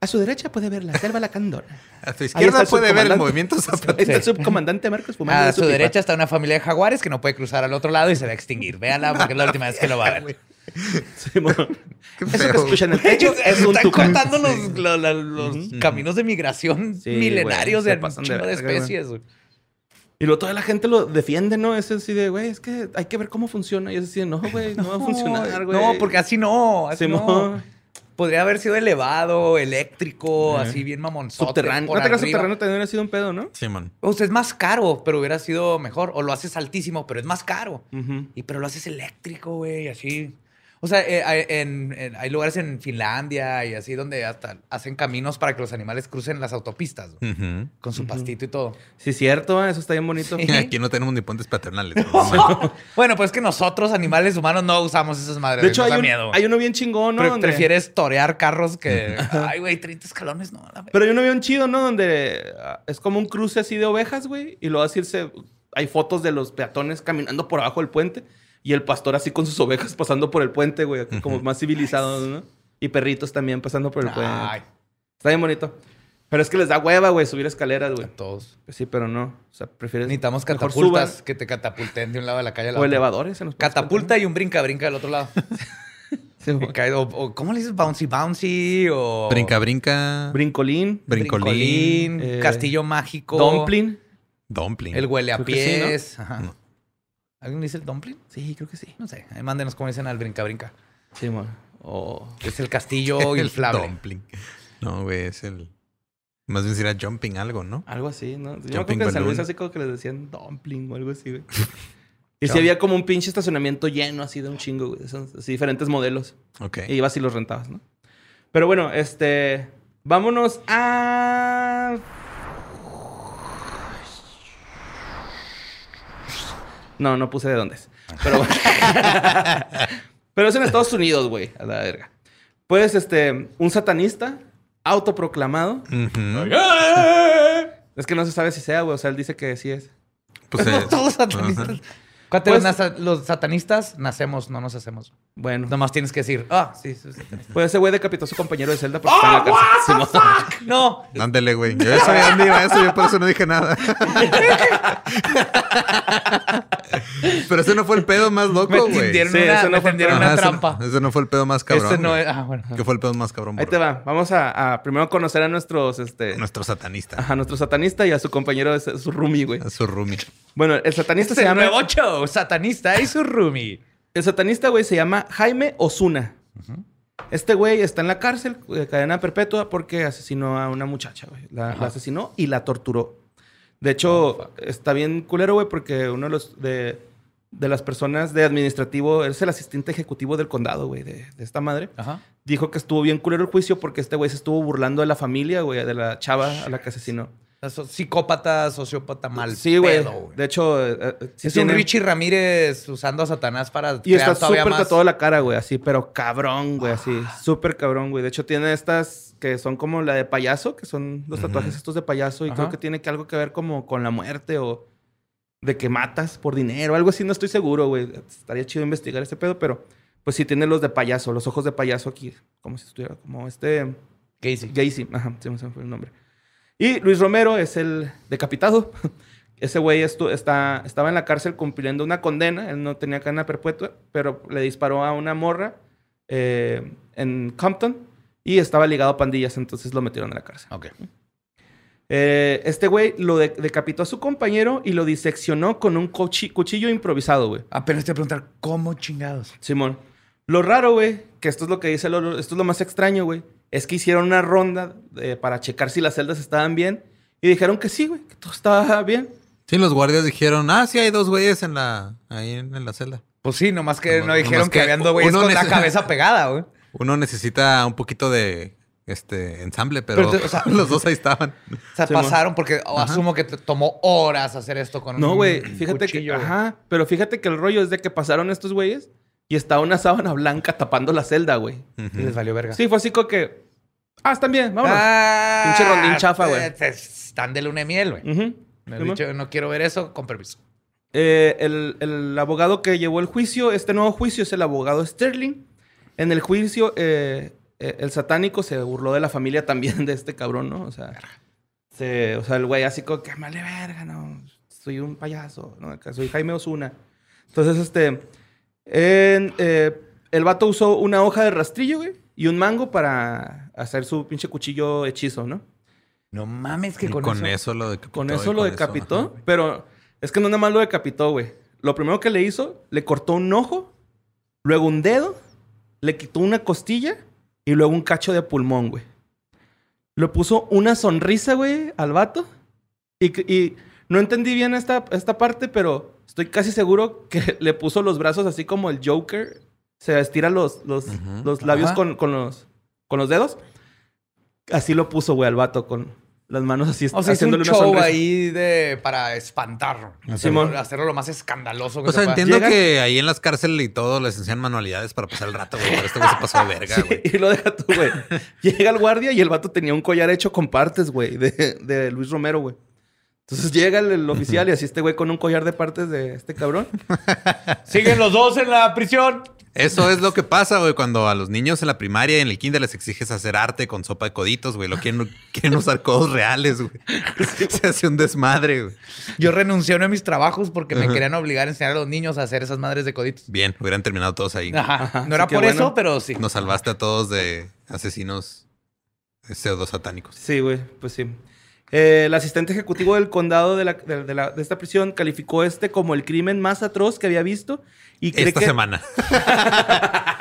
A su derecha puede ver la selva lacandona. A Ahí izquierda puede ver el movimiento zapatista. está el subcomandante Marcos fumando A su pipa. derecha está una familia de jaguares que no puede cruzar al otro lado y se va a extinguir. Véanla porque es la última vez que lo va a ver. Eso que escuchan en el techo es un Están tucán. contando los, caminos de migración Sí, milenarios de un de especies. Y luego toda la gente lo defiende, ¿no? Es así de, güey, es que hay que ver cómo funciona. Y es así, de, no, güey, no va a funcionar, güey. No, porque así no. Así no. Podría haber sido elevado, eléctrico, así bien mamonzote. Subterráneo. No te subterráneo también hubiera sido un pedo, ¿no? Simón. O sea, es más caro, pero hubiera sido mejor. O lo haces altísimo, pero es más caro. Y pero lo haces eléctrico, güey, así. O sea, eh, hay, en- en- hay lugares en Finlandia y así donde hasta hacen caminos para que los animales crucen las autopistas, con su pastito y todo. Sí, cierto, ¿eh? eso está bien bonito. Sí. Aquí no tenemos ni puentes paternales. bueno, pues es que nosotros, animales humanos, no usamos esas madres. De hecho, hay, da un- miedo. hay uno bien chingón, ¿no? Pre- Donde- Prefieres torear carros que. Ay, güey, 30 escalones, no. la Pero hay uno bien chido, ¿no? Donde ah, es como un cruce así de ovejas, güey. Y luego así se... hay fotos de los peatones caminando por abajo del puente. Y el pastor así con sus ovejas pasando por el puente, güey. Como más civilizados, ¿no? Y perritos también pasando por el puente. Ay, Está bien bonito. Pero es que les da hueva, güey, subir escaleras, güey. todos. Pues sí, pero no. O sea, prefieres... Necesitamos catapultas que te catapulten de un lado de la calle a la O otra. elevadores. en los Catapulta y un brinca-brinca del otro lado. Sí, o, o- ¿Cómo le dices? Bouncy Bouncy o... Brinca, brinca. Brincolín. Brincolín. Brincolín, eh, Castillo Mágico. Dumpling. Dumpling. El huele a pies. Ajá. ¿Alguien dice el dumpling? Sí, creo que sí. No sé. Ahí mándenos cómo dicen al brinca-brinca. Sí, man. O... Es el castillo El inflable. dumpling. No, güey, es el. Más bien sería jumping algo, ¿no? Algo así, ¿no? Yo creo Jumping que en San Luis así como que les decían dumpling o algo así, güey. y si había como un pinche estacionamiento lleno así de un chingo, güey. esos- así diferentes modelos. Ok. Y ibas y los rentabas, ¿no? Pero bueno, este... Vámonos a... No, no puse de dónde es. Pero es en Estados Unidos, güey. A la verga. Pues, este... Un satanista autoproclamado. Ujú. Es que no se sabe si sea, güey. O sea, él dice que sí es. Pues, No eh, todos satanistas. ajá. Cuate, Pues- los satanistas nacemos, no nos hacemos. Bueno. Nomás tienes que decir, ah, sí, sí, sí. Pues ese güey decapitó a su compañero de celda porque está en la cárcel. Simón. No, Ándele, güey. Yo ya sabía dónde iba eso, yo por eso no dije nada. Pero ese no fue el pedo más loco, güey. Sí, una, ese no fue el una ese- trampa. Ese, no fue el pedo más cabrón. Este no es. Ah, bueno. ¿Qué fue el pedo más cabrón? Ahí bro? te va. Vamos a, a primero conocer a nuestros, este... Nuestro satanista. Ajá, nuestro satanista y a su compañero, de su roomie, güey. A su roomie. Bueno, el satanista Este se llama... nuevo show, satanista y su roomie. El satanista, güey, se llama Jaime Osuna. Este güey está en la cárcel de cadena perpetua porque asesinó a una muchacha, güey. La, la asesinó y la torturó. De hecho, está bien culero, güey, porque uno de los de, de las personas de administrativo es el asistente ejecutivo del condado, güey, de, de esta madre. Ajá. Dijo que estuvo bien culero el juicio porque este güey se estuvo burlando de la familia, güey, de la chava a la que asesinó. Psicópata, sociópata mal. sí, güey. De hecho, eh, eh, sí es tiene- un Richie Ramírez usando a Satanás para Y está súper más. tatuado la cara, güey, así, pero cabrón, güey, así. Súper cabrón, güey. De hecho, tiene estas que son como la de payaso, que son los tatuajes estos de payaso, y Ajá. creo que tiene que algo que ver como con la muerte o. de que matas por dinero, algo así, no estoy seguro, güey. Estaría chido investigar ese pedo, pero pues sí tiene los de payaso, los ojos de payaso aquí, como si estuviera, como este... Casey. Gacy, ajá, se me fue el nombre. Y Luis Romero es el decapitado. Ese güey está, estaba en la cárcel cumpliendo una condena. Él no tenía cadena perpetua, pero le disparó a una morra eh, en Compton y estaba ligado a pandillas, entonces lo metieron a la cárcel. Ok. Eh, este güey lo de- decapitó a su compañero y lo diseccionó con un cuchi- cuchillo improvisado, güey. Apenas te voy a preguntar, ¿cómo chingados? Simón. Lo raro, güey, que esto es lo que dice Lolo, esto es lo más extraño, güey, es que hicieron una ronda eh, para checar si las celdas estaban bien y dijeron que sí, güey, que todo estaba bien. Sí, los guardias dijeron, ah, sí, hay dos güeyes en la, ahí en, en la celda. Pues sí, nomás que no dijeron que, que habían dos güeyes con la cabeza pegada, güey. Uno necesita un poquito de este ensamble, pero, Pero o sea- los dos ahí estaban. O sea, Sí, pasaron porque asumo que te tomó horas hacer esto con No, un güey, fíjate cuchillo, que, güey. ajá, pero fíjate que el rollo es de que pasaron estos güeyes y estaba una sábana blanca tapando la celda, güey. Y les valió verga. Sí, fue así como que, ah, están bien, vámonos. Ah, Pinche rondín chafa, güey. eh, te- Están de luna de miel, güey. Me Simón. dicho, no quiero ver eso, con permiso. Eh, el, el abogado que llevó el juicio, este nuevo juicio es el abogado Sterling. En el juicio, eh, eh, el satánico se burló de la familia también de este cabrón, ¿no? O sea, se- o sea el güey así como que me vale verga, no, soy un payaso, ¿no? Acá Soy Jaime Osuna. Entonces, este, en, eh, el vato usó una hoja de rastrillo, güey, y un mango para hacer su pinche cuchillo hechizo, ¿no? No mames que con, con, eso... eso, lo decapitó. Con eso lo decapitó, pero es que no nada más lo decapitó, güey. Lo primero que le hizo, le cortó un ojo, luego un dedo, le quitó una costilla y luego un cacho de pulmón, güey. Le puso una sonrisa, güey, al vato. Y, y no entendí bien esta, esta parte, pero estoy casi seguro que le puso los brazos así como el Joker. Se estira los, los, los labios con, con los, con los dedos. Así lo puso, güey, al vato con las manos así, O sea, es un haciéndole una show sonrisa. ahí de, para espantar. Hacerlo, Simón. hacerlo lo más escandaloso que O sea, se entiendo Llega- que ahí en las cárceles y todo les enseñan manualidades para pasar el rato, güey. Pero este güey se pasó de verga, Sí, güey. y lo deja tú, güey. llega el guardia y el vato tenía un collar hecho con partes, güey, de, de Luis Romero, güey. Entonces llega el, el oficial y así este güey con un collar de partes de este cabrón. Siguen los dos en la prisión. Eso es lo que pasa, güey, cuando a los niños en la primaria y en el kinder les exiges hacer arte con sopa de coditos, güey. Lo quieren, quieren usar codos reales, güey. Se hace un desmadre, güey. Yo renuncié a uno de mis trabajos porque me querían obligar a enseñar a los niños a hacer esas madres de coditos. Bien, hubieran terminado todos ahí. Ajá. No era por bueno. eso, pero sí. Nos salvaste a todos de asesinos pseudo satánicos. Sí, güey, pues sí. Eh, el asistente ejecutivo del condado de, la- de- de la- de esta prisión calificó este como el crimen más atroz que había visto. Y cree Esta que, semana.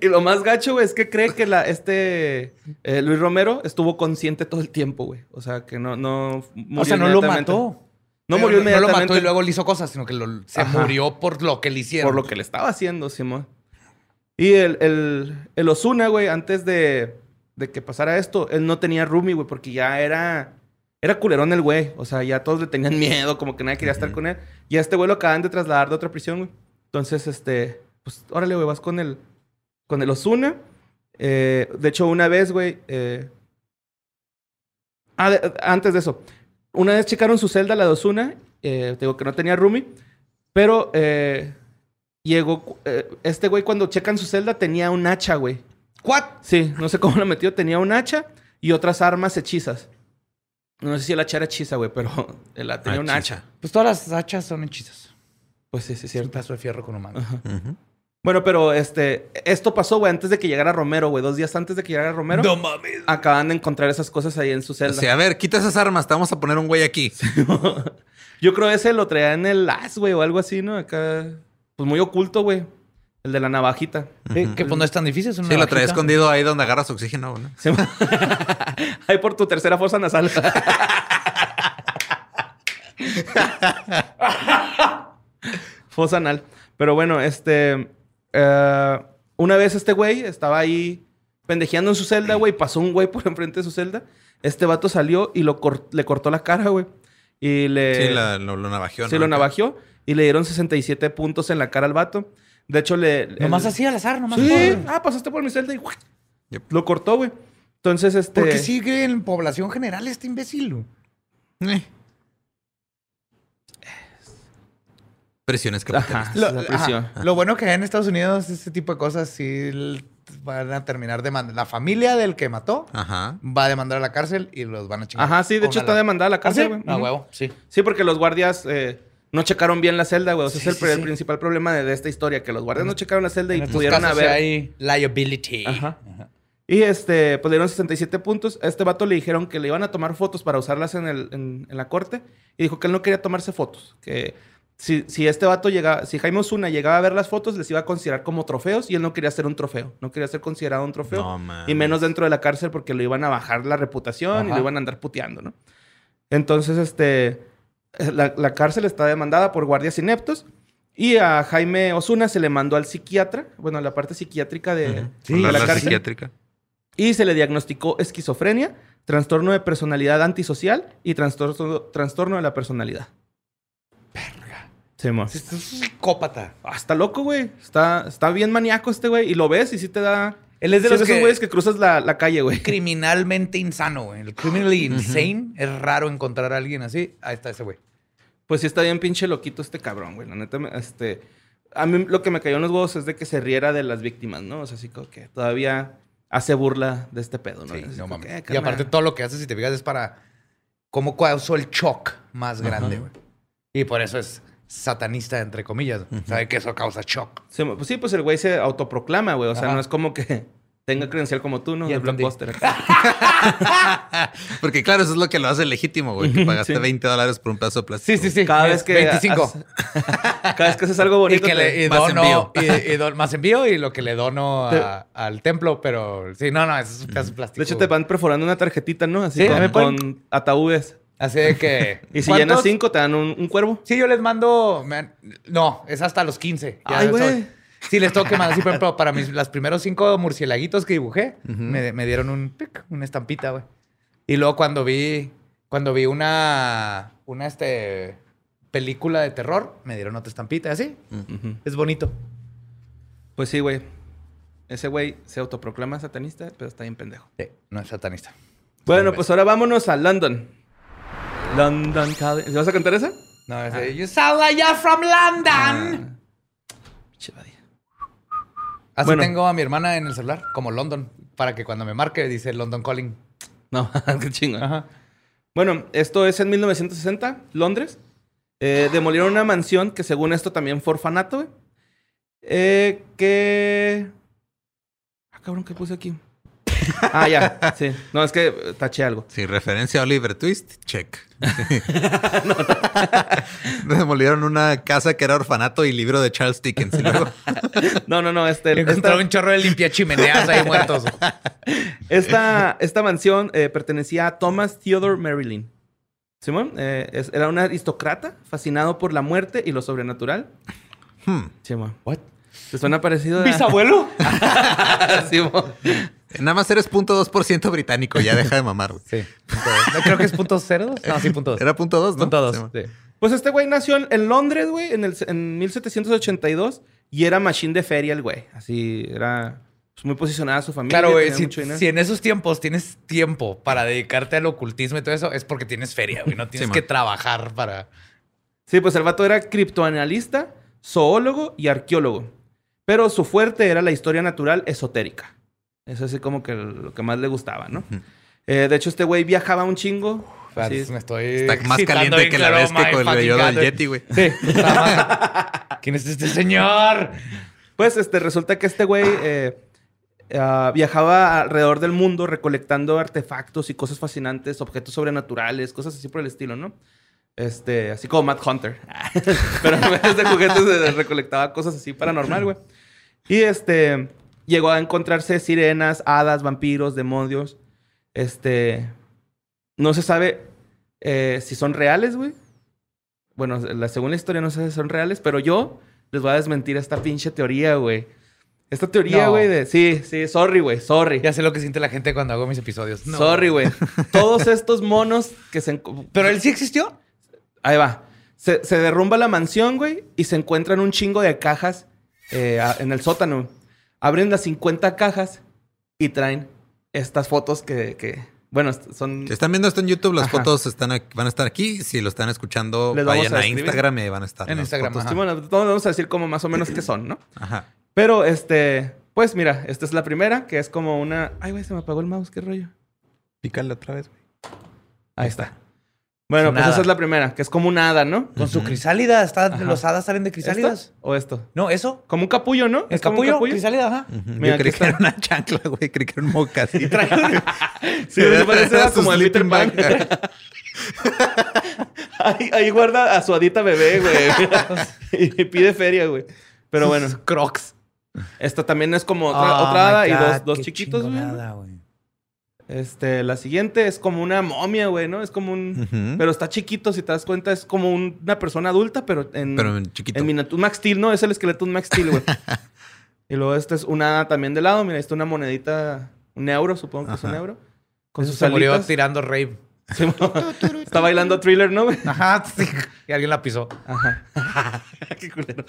y lo más gacho, güey, es que cree que la, este eh, Luis Romero estuvo consciente todo el tiempo, güey. O sea, que no, no murió o sea, no lo inmediatamente. mató. No Pero murió No lo inmediatamente. mató y luego le hizo cosas, sino que lo- se Ajá. murió por lo que le hicieron. Por lo que le estaba haciendo, Simón. Y el, el, el Osuna, güey, antes de, de que pasara esto, él no tenía roomie, güey, porque ya era. Era culerón el güey. O sea, ya todos le tenían miedo, como que nadie quería estar con él. Y a este güey lo acaban de trasladar de otra prisión, güey. Entonces, este. Pues, órale, güey, vas con el. Con el Osuna. Eh, de hecho, una vez, güey. eh, ah, de- antes de eso. Una vez checaron su celda, la de Osuna. Eh, digo que no tenía roomie. Pero eh, llegó. este güey, cuando checan su celda, tenía un hacha, güey. ¿What? Sí, no sé cómo lo metió. Tenía un hacha y otras armas hechizas. No sé si el hacha era hechiza, güey, pero él tenía un hacha. Pues todas las hachas son hechizas. Pues sí, sí, es Es un cierto. pedazo de fierro con humano. Bueno, pero este, esto pasó, güey, antes de que llegara Romero, güey. Dos días antes de que llegara Romero. No mames. Acaban de encontrar esas cosas ahí en su celda. Así, a ver, quita esas armas, te vamos a poner un güey aquí. Yo creo ese lo traía en el as, güey, o algo así, ¿no? Acá, pues muy oculto, güey. El de la navajita. Que pues no es tan difícil. Es una Sí, lo trae navajita. escondido ahí donde agarras oxígeno, ¿no? Sí. Ahí por tu tercera fosa nasal. fosa anal. Pero bueno, este. eh, una vez este güey estaba ahí pendejeando en su celda, güey. Pasó un güey por enfrente de su celda. Este vato salió y lo cor- le cortó la cara, güey. Y le. Sí, la- lo, lo navajeó, sí, ¿no? lo navajeó. Y le dieron 67 puntos en la cara al vato. De hecho, le. Nomás el... así al azar, nomás. Sí, ah, pasaste por mi celda y lo cortó, güey. Entonces, este. Porque sigue en población general este imbécil. Eh. Presiones capitalistas. Ajá, lo, lo bueno que en Estados Unidos, este tipo de cosas sí van a terminar demandando. La familia del que mató va a demandar a la cárcel y los van a chingar. Ajá, sí, de hecho está demandada a la ¿Ah, cárcel, güey. A huevo, sí. Sí, porque los guardias. Eh, no checaron bien la celda, güey. O sea, Sí, es el, sí, el sí. principal problema de, de esta historia, que los guardias no checaron la celda y En pudieron casos haber... hay liability. Ajá. Y este, pues le dieron 67 puntos. A este vato le dijeron que le iban a tomar fotos para usarlas en, el, en, en la corte. Y dijo que él no quería tomarse fotos. Que si, si este vato llegaba, si Jaime Osuna llegaba a ver las fotos, les iba a considerar como trofeos. Y él no quería ser un trofeo. No quería ser considerado un trofeo. No, mames. y menos dentro de la cárcel porque lo iban a bajar la reputación y lo iban a andar puteando, ¿no? Entonces, este, la, la cárcel está demandada por guardias ineptos. Y a Jaime Osuna se le mandó al psiquiatra, bueno, a la parte psiquiátrica de, Sí, de la, la la cárcel. psiquiátrica. Y se le diagnosticó esquizofrenia, trastorno de personalidad antisocial y trastorno, trastorno de la personalidad. Verga. Sí. Este es un psicópata. Ah, está loco, güey. Está, está bien maníaco este güey. Y lo ves y sí te da... Él es de Sí, los esos que- güeyes que cruzas la, la calle, güey. Criminalmente insano, güey. El criminally insane. Es raro encontrar a alguien así. Ahí está ese güey. Pues sí está bien pinche loquito este cabrón, güey. La neta, este... A mí lo que me cayó en los huevos es de que se riera de las víctimas, ¿no? O sea, así como que todavía hace burla de este pedo, ¿no? Sí, no mames. que, "Eh, y carnal". aparte todo lo que hace, si te fijas, es para cómo causó el shock más grande, güey. Y por eso es satanista, entre comillas. Sabe que eso causa shock. Sí, pues sí, pues el güey se autoproclama, güey. O sea, Ajá. no es como que tenga credencial como tú, ¿no? Ya De entendí. blockbuster. Porque claro, eso es lo que lo hace legítimo, güey. Que pagaste Sí. 20 dólares por un pedazo de plástico. Sí, sí, sí. Cada vez que 25. haces- cada vez que haces algo Y bonito. que te- le y más dono, envío. y, y don- más envío y lo que le dono a- al templo, pero sí, no, no, eso es un pedazo de plástico. De hecho, te van perforando una tarjetita, ¿no? Así Sí, con ataúdes. Así de que. Y si ¿cuántos? llenas cinco, te dan un, un cuervo. Sí, yo les mando. no, es hasta los 15. Ya Ay, güey. Sí, les tengo que mandar. Sí, por ejemplo, para mis los primeros cinco murcielaguitos que dibujé, me, me dieron un pic, una estampita, güey. Y luego cuando vi. Cuando vi una. Una este. película de terror, me dieron otra estampita, así. Es bonito. Pues sí, güey. Ese güey se autoproclama satanista, pero está bien pendejo. Sí, no es satanista. Bueno, pues ahora vámonos a London. London Calling. ¿Vas a cantar esa? No, es de, You sound like you're from London. Badía. Así Bueno. tengo a mi hermana en el celular, como London, para que cuando me marque dice London Calling. No, qué chingo. Ajá. Bueno, esto es en 1960, Londres. Eh, demolieron una mansión que según esto también fue orfanato. Eh, que... Ah, cabrón, ¿qué puse aquí? Ah, ya, sí. No, es que taché algo. Sí, referencia a Oliver Twist, check. Demolieron una casa que era orfanato y libro de Charles Dickens. Y luego, No, no, no, este... Encontraron Esta, un chorro de limpia chimeneas ahí muertos. esta, esta mansión eh, pertenecía a Thomas Theodore Marilyn. Simón, eh, es- era un aristócrata fascinado por la muerte y lo sobrenatural. hmm, Simón. What? ¿Te suena parecido a... ¿Bisabuelo? Simón. Nada más eres punto .2% británico, ya deja de mamar. güey. Sí. No, creo que es punto cero dos. No, sí, punto dos. Era punto .2, ¿no? punto dos. Sí, sí. Pues este güey nació en, Londres, güey, en, el, en 1782 y era machine de feria el güey. Así era pues, muy posicionada su familia. Claro, güey. Si, si en esos tiempos tienes tiempo para dedicarte al ocultismo y todo eso, es porque tienes feria, güey. No tienes Sí, que man. trabajar para. Sí, pues el vato era criptoanalista, zoólogo y arqueólogo. Pero su fuerte era la historia natural esotérica. Eso así como que lo que más le gustaba, ¿no? Eh, de hecho, este güey viajaba un chingo. Pues, me estoy. Está más caliente que la vez que con el yo del. Yeti, güey. Sí. está ¿Quién es este señor? Pues este, resulta que este güey eh, ah, viajaba alrededor del mundo recolectando artefactos y cosas fascinantes, objetos sobrenaturales, cosas así por el estilo, ¿no? Este, así como Matt Hunter. Pero en vez de juguetes eh, recolectaba cosas así paranormal, güey. Y este, llegó a encontrarse sirenas, hadas, vampiros, demonios. Este, no se sabe eh, si son reales, güey. Bueno, la, según la historia no sé si son reales, pero yo les voy a desmentir esta pinche teoría, güey. Esta teoría, No. güey, de... Sí, sí, sorry, güey, sorry. Ya sé lo que siente la gente cuando hago mis episodios. No. Sorry, güey. Todos estos monos que se... ¿Pero él sí existió? Ahí va. Se, se derrumba la mansión, güey, y se encuentran un chingo de cajas eh, en el sótano. Abren las 50 cajas y traen estas fotos que, que, Bueno, son... Si están viendo esto en YouTube, las Ajá. fotos están aquí- van a estar aquí. Si lo están escuchando, Les vayan a. Instagram y ahí van a estar. En Instagram, fotos. Sí, bueno, todos vamos a decir como más o menos qué son, ¿no? Ajá. Pero, este... Pues mira, esta es la primera, que es como una... Ay, güey, se me apagó el mouse, qué rollo. Pícale otra vez, güey. Ahí está. Bueno, pues hada. esa es la primera, que es como un hada, ¿no? Con su crisálida. Está, Ajá. los hadas salen de crisálidas. ¿Esto? ¿O esto? No, eso. Como un capullo, ¿no? ¿El como un capullo? Crisálida, ajá. Mira, Yo creí aquí que está. era una chancla, güey. Creí que era un mocasín. Sí, se parece a como el Peter Pan. ahí, ahí guarda a su hadita bebé, güey. y pide feria, güey. Pero bueno, Crocs. esta también es como otra, Oh, otra hada y dos, dos chiquitos, güey. Este, la siguiente es como una momia, güey, ¿no? Es como un... Pero está chiquito, si te das cuenta, es como un- una persona adulta, pero en... Pero en chiquito. En miniatura. Un Max Steel, ¿no? Es el esqueleto de un Max Steel, güey. y luego este es una también de lado. Mira, esta es una monedita, un euro, supongo que es un euro. Con Eso sus se murió tirando rave. Sí, Está bailando thriller, ¿no? güey? Ajá, sí. Y alguien la pisó. Ajá. Qué culero.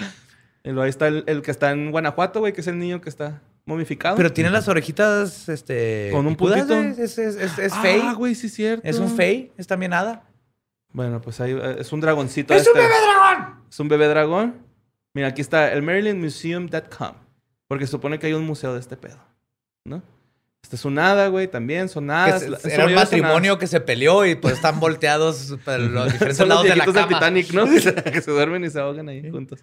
Y luego ahí está el, el que está en Guanajuato, güey, que es el niño que está momificado. Pero tiene las orejitas, este... Con un puntito. güey. Es, es, es, es Ah, fey. güey, sí es cierto. Es un fey. Es también hada. Bueno, pues ahí eh, es un dragoncito. ¡Es un este. bebé dragón! Es un bebé dragón. Mira, aquí está el marylandmuseum.com. Porque supone que hay un museo de este pedo. ¿No? Este es un hada, güey, también. Son Que hadas. se- La- era un matrimonio que se peleó y pues están volteados para los diferentes Son los lados de la viejitos del cama. Titanic, ¿no? que, se, que se duermen y se ahogan ahí juntos.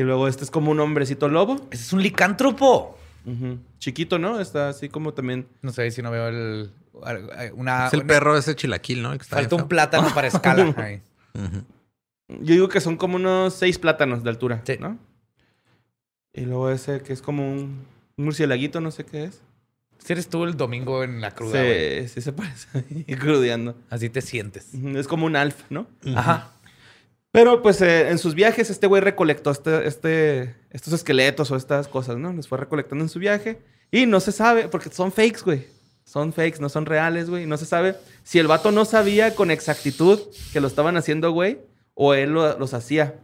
Y luego este es como un hombrecito lobo. Ese es un licántropo. Chiquito, ¿no? Está así como también... No sé si no veo el... Una, es el una- perro ese chilaquil, ¿no? El que está Falta un plátano para escala. ahí. Yo digo que son como unos seis plátanos de altura, Sí. ¿no? Y luego ese que es como un, un murcielaguito, no sé qué es. Si eres tú el domingo en la cruda. Sí, sí se parece crudeando. Así te sientes. Es como un alf, ¿no? Ajá. Pero pues eh, en sus viajes este güey recolectó este, este, estos esqueletos o estas cosas, ¿no? Los fue recolectando en su viaje. Y no se sabe, porque son fakes, güey. Son fakes, no son reales, güey. No se sabe si el vato no sabía con exactitud que lo estaban haciendo, güey, o él lo- los hacía.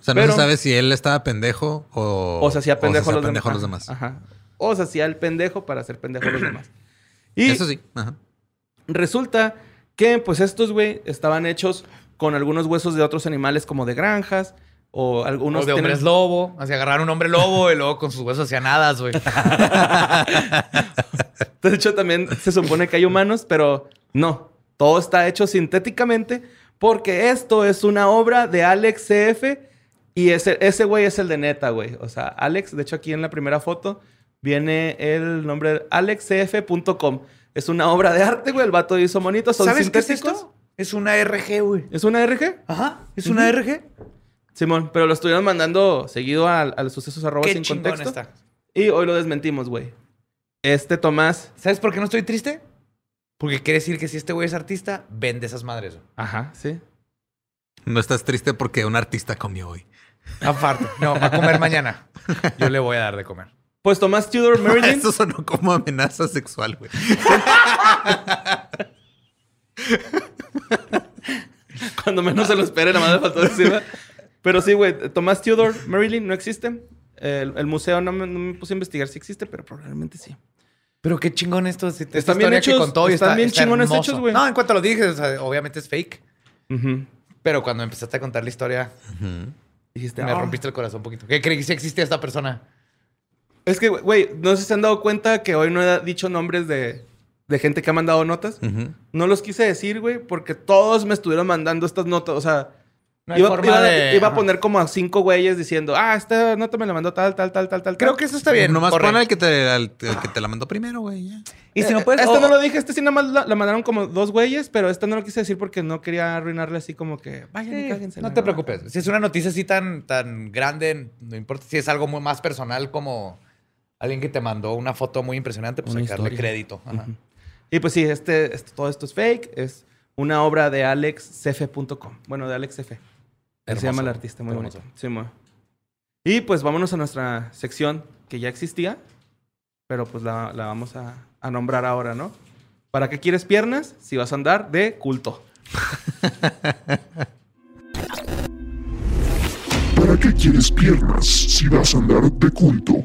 O sea, no Pero- se sabe si él estaba pendejo o... O se hacía pendejo, o se a hacía los, pendejo demás. Ajá. O se hacía el pendejo para hacer pendejo a los demás. Y Eso sí. Ajá. resulta que, pues, estos, güey, estaban hechos con algunos huesos de otros animales como de granjas o algunos... o de tienen- hombres lobo. Así agarrar un hombre lobo y luego con sus huesos hacían hadas, güey. De hecho, también se supone que hay humanos, pero no. Todo está hecho sintéticamente porque esto es una obra de Alex CF y ese ese güey es el de neta, güey. O sea, Alex, de hecho aquí en la primera foto viene el nombre alexcf.com. Es una obra de arte, güey. El vato hizo monitos, son ¿Sabes qué es sintéticos. esto? Es una RG, güey. ¿Es una RG? Ajá. Es una RG. Simón, pero lo estuvieron mandando seguido al, al sucesos arroba Qué sin chingón contexto. está. Y hoy lo desmentimos, güey. Este Tomás. ¿Sabes por qué no estoy triste? Porque quiere decir que si este güey es artista, vende esas madres. güey. Ajá, sí. No estás triste porque un artista comió hoy. Aparte. No, va a comer mañana. Yo le voy a dar de comer. Pues Tomás Tudor Merlin. Eso sonó como amenaza sexual, güey. Cuando menos se lo espere, nada más le faltó. Pero sí, güey, Tomás Tudor Marilyn no existe. El, el museo no me, no me puse a investigar si existe, pero probablemente sí. Pero qué chingón esto. si- esta Están bien historia que hechos, contó y están está- bien está chingones hermoso. hechos, güey. No, en cuanto lo dije, o sea, obviamente es fake. Pero cuando empezaste a contar la historia, Dijiste, me rompiste el corazón un poquito. ¿Qué creí que sí existe esta persona? Es que, güey, no sé si se han dado cuenta que hoy no he dicho nombres de, de gente que ha mandado notas. No los quise decir, güey, porque todos me estuvieron mandando estas notas. O sea, No iba, forma iba- de- iba a poner como a cinco güeyes diciendo, ah, esta nota me la mandó tal, tal, tal, tal, tal. Creo tal". que eso está bien. Nomás correcto. pon al que, te, al- al que te la mandó primero, güey. ya. Y si no Eh, puedes... Este o- no lo dije, este sí nada más la, la mandaron como dos güeyes, pero este no lo quise decir porque no quería arruinarle así como que, vayan y Sí, cáguense. no te preocupes. Si es una noticia así tan, tan grande, no importa si es algo muy más personal como alguien que te mandó una foto muy impresionante, pues Una hay que darle historia. crédito. Ajá. Y pues sí, este, este- todo esto es fake. Es una obra de alexcf.com. Bueno, de Alex F. Así Hermoso. se llama el artista, muy Hermoso. bonito. Sí. Y pues vámonos a nuestra sección que ya existía, pero pues la, la vamos a, a nombrar ahora, ¿no? ¿Para qué quieres piernas si vas a andar de culto? ¿Para qué quieres piernas si vas a andar de culto?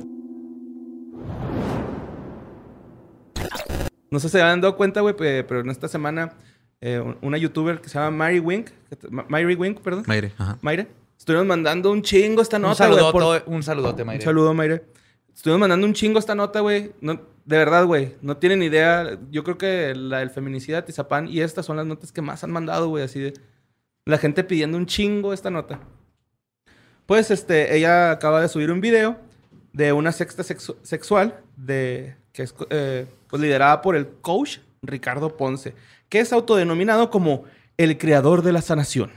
No sé si se han dado cuenta, güey, pe- pero en esta semana eh, un- una youtuber que se llama Mary Wink, Mary Wink, perdón. Mayre, ajá. Mayre. Estuvimos mandando un chingo esta Un nota, güey. por- saludote, un saludote, Mayre. Un saludo, Mayre. Estuvimos mandando un chingo esta nota, güey. No, de verdad, güey. No tienen idea. Yo creo que la del feminicida de Tizapán y estas son las notas que más han mandado, güey. Así de... La gente pidiendo un chingo esta nota. Pues, este, ella acaba de subir un video de una sexta sexu- sexual de, que es eh, pues, liderada por el coach Ricardo Ponce, que es autodenominado como el creador de la sanación.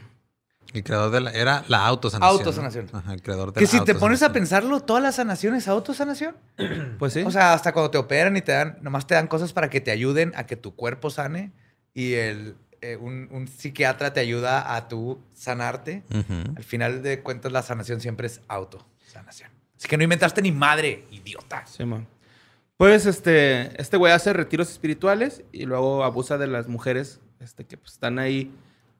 El creador de la... Era la autosanación. ¿no? Autosanación. Ajá, el creador de Que la si te pones a pensarlo, toda la sanación es autosanación. Pues sí. O sea, hasta cuando te operan y te dan, nomás te dan cosas para que te ayuden a que tu cuerpo sane y el, eh, un, un psiquiatra te ayuda a tú sanarte. Al final de cuentas, la sanación siempre es autosanación. Así que no inventaste ni madre, idiota. Simón. Pues este, este güey hace retiros espirituales y luego abusa de las mujeres este, que pues, están ahí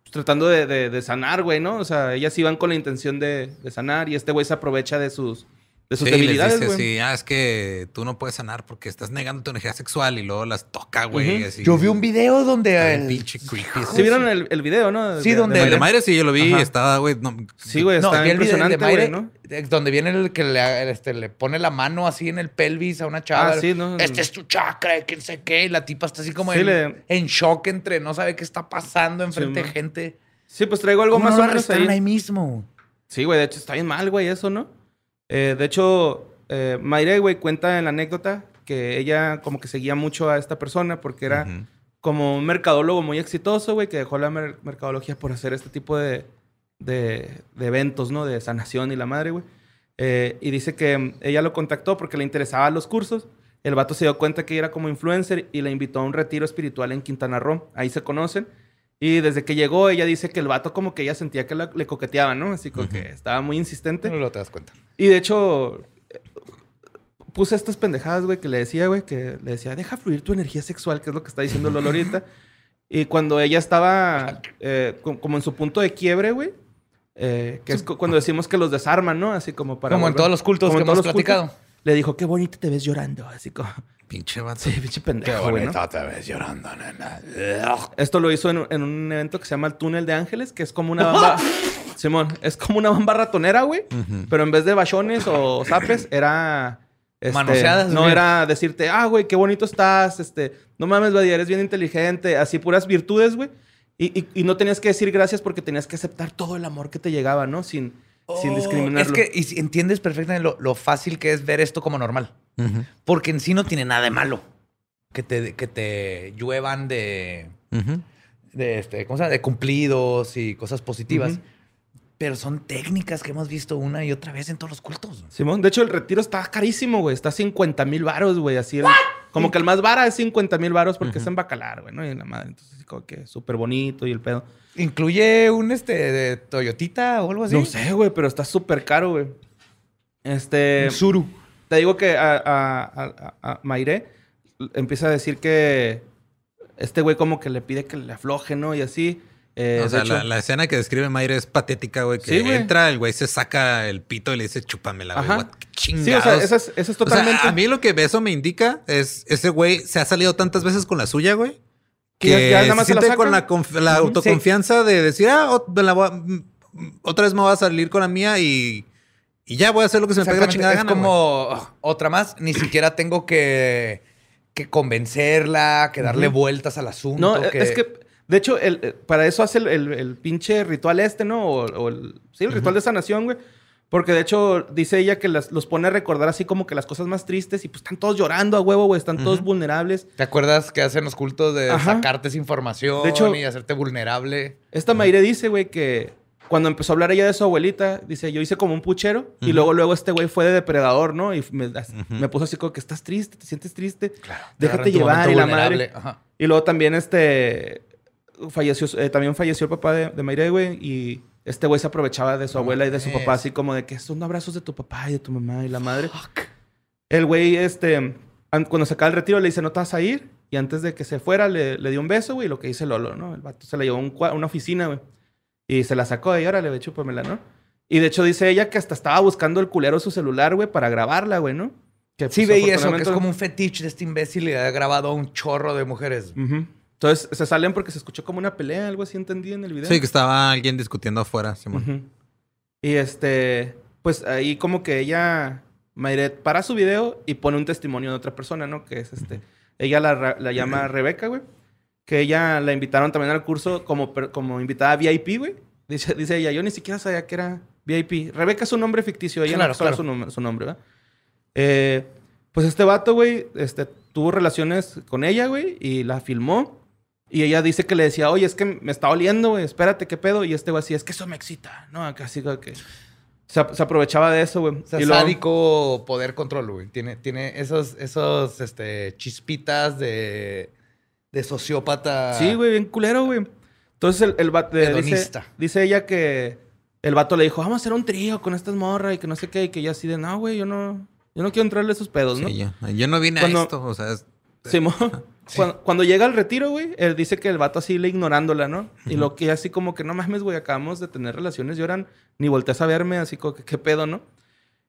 pues, tratando de, de- sanar, güey, ¿no? O sea, ellas iban con la intención de, de sanar y este güey se aprovecha de sus, de sus Sí, les debilidades, dice güey. así, ah, es que tú no puedes sanar porque estás negando tu energía sexual y luego las toca, güey. Yo vi un video donde... El- pinche creepy. ¿Sí vieron el, el video, no? Sí, donde- El de Mayre? Sí, yo lo vi Ajá. y estaba, güey. No, Sí, güey, No, está vi el video de impresionante, Mayre, güey, ¿no? eh, donde viene el que le, este, le pone la mano así en el pelvis a una chava. Ah, sí, ¿no? Este es tu chakra, quién sé qué. Y la tipa está así como Sí, en, le- en shock entre no sabe qué está pasando enfrente de man. gente. Sí, pues traigo algo ¿Cómo más no o menos ahí mismo? Sí, güey, de hecho está bien mal, güey, eso, ¿no? Eh, de hecho, eh, Mayre, güey, cuenta en la anécdota que ella como que seguía mucho a esta persona porque era como un mercadólogo muy exitoso, güey, que dejó la mer- mercadología por hacer este tipo de, de- de eventos, ¿no? De sanación y la madre, güey. Eh, y dice que mm, ella lo contactó porque le interesaban los cursos. El vato se dio cuenta que ella era como influencer y la invitó a un retiro espiritual en Quintana Roo. Ahí se conocen. Y desde que llegó, ella dice que el vato como que ella sentía que la- le coqueteaba, ¿no? Así como que estaba muy insistente. No lo te das cuenta. Y de hecho, eh, puse estas pendejadas, güey, que le decía, güey, que le decía, deja fluir tu energía sexual, que es lo que está diciendo Lolo ahorita. Y cuando ella estaba eh, co- como en su punto de quiebre, güey, eh, que es cu- cuando decimos que los desarman, ¿no? Así como para... Como en todos los cultos como que hemos los cultos, platicado. Le dijo, qué bonito te ves llorando, así como... Pinche vato. Sí, pinche pendejo, güey, ¿no? te ves llorando, nena. Esto lo hizo en, en un evento que se llama el Túnel de Ángeles, que es como una bamba... Simón, es como una bamba ratonera, güey. Pero en vez de bachones o zapes, era... este, Manoseadas, No era decirte, ah, güey, qué bonito estás, este... No mames, Badia, eres bien inteligente. Así puras virtudes, güey. Y, y- y no tenías que decir gracias porque tenías que aceptar todo el amor que te llegaba, ¿no? Sin, sin Oh, discriminarlo. Es que y si entiendes perfectamente lo, lo fácil que es ver esto como normal. Porque en sí no tiene nada de malo. Que te, que te lluevan de, de, este, ¿cómo se llama? de cumplidos y cosas positivas. Pero son técnicas que hemos visto una y otra vez en todos los cultos. Simón, de hecho, el retiro está carísimo, güey. Está a 50 mil varos, güey. Así el- Como que el más vara es 50 mil varos porque es en Bacalar, güey, ¿no? Y la madre. Entonces, como que súper bonito y el pedo. ¿Incluye un este de Toyotita o algo así? No sé, güey, pero está súper caro, güey. Este. Un Suru. Te digo que a, a, a, a Mayre empieza a decir que este güey como que le pide que le afloje, ¿no? Y así. Eh, o sea, hecho- la, la escena que describe Mayre es patética, güey. Que Sí, güey. entra, el güey se saca el pito y le dice, chúpamela, güey. What- qué Sí, o chingados. sea, esa es, esa es O sea, totalmente... a mí lo que eso me indica es ese güey se ha salido tantas veces con la suya, güey. Que Que, ya- ya nada más se la siente con la, autoconfianza de decir, ah, otra vez me voy a salir con la mía y, y ya voy a hacer lo que se me pegue la chingada es gana, como "Ugh, otra más. Ni siquiera tengo que, que convencerla, que darle vueltas al asunto. No, e, es que, de hecho, el, eh, para eso hace el, el- el pinche ritual este, ¿no? O, o el, sí, el ritual de sanación, güey. Porque de hecho, dice ella que las- los pone a recordar así como que las cosas más tristes y pues están todos llorando a huevo, güey. Están todos vulnerables. ¿Te acuerdas que hacen los cultos de Ajá. sacarte esa información De hecho- y hacerte vulnerable? Esta Mayre dice, güey, que cuando empezó a hablar ella de su abuelita, dice, yo hice como un puchero y luego luego este güey fue de depredador, ¿no? Y me puso así como que estás triste, te sientes triste. Claro. Déjate llevar y la madre. Y luego también este falleció, eh, también falleció el papá de, de Mayre, güey, y este güey se aprovechaba de su abuela y de su papá, así como de que son abrazos de tu papá y de tu mamá y la madre. El güey, este, an- cuando se acaba el retiro, le dice, no te vas a ir. Y antes de que se fuera, le, le dio un beso, güey, y lo que dice Lolo, ¿no? El vato se la llevó a un una oficina, güey. Y se la sacó de ahí, órale, güey, chúpamela, ¿no? Y de hecho dice ella que hasta estaba buscando el culero su celular, güey, para grabarla, güey, ¿no? Que, Sí pues, veí eso, que es como un fetiche de este imbécil y ha grabado a un chorro de mujeres. Ujú. Entonces se salen porque se escuchó como una pelea, algo así entendí en el video. Sí, que estaba alguien discutiendo afuera, Simón. Ujú. Y este, pues ahí como que ella, Mayret, para su video y pone un testimonio de otra persona, ¿no? Que es este, ella la, la llama Rebeca, güey. Que ella la invitaron también al curso como, como invitada VIP, güey. Dice, dice ella, yo ni siquiera sabía que era VIP. Rebeca es un nombre ficticio, ella Claro, no sabe claro. su, nombre, su nombre, ¿verdad? Eh, pues este vato, güey, este, tuvo relaciones con ella, güey, y la filmó. Y ella dice que le decía, oye, es que me está oliendo, güey, espérate, ¿qué pedo? Y este güey así, es que eso me excita, ¿no? Acá así que... Se, ap- se aprovechaba de eso, güey. O sea, Y luego- sádico poder control, güey. Tiene, tiene esos, esos este, chispitas de, de sociópata. Sí, güey, bien culero, güey. Entonces el, el vato... dice, dice ella que... El vato le dijo, vamos a hacer un trío con estas morras y que no sé qué. Y que ella así de, no, güey, yo no... Yo no quiero entrarle a esos pedos, ¿no? Yo, yo no vine Cuando- a esto, o sea, es- Simón. Cuando, cuando llega al retiro, güey, él dice que el vato así le ignorándola, ¿no? Y lo que así como que no mames, güey, acabamos de tener relaciones, lloran, ni volteas a verme, así como que qué pedo, ¿no?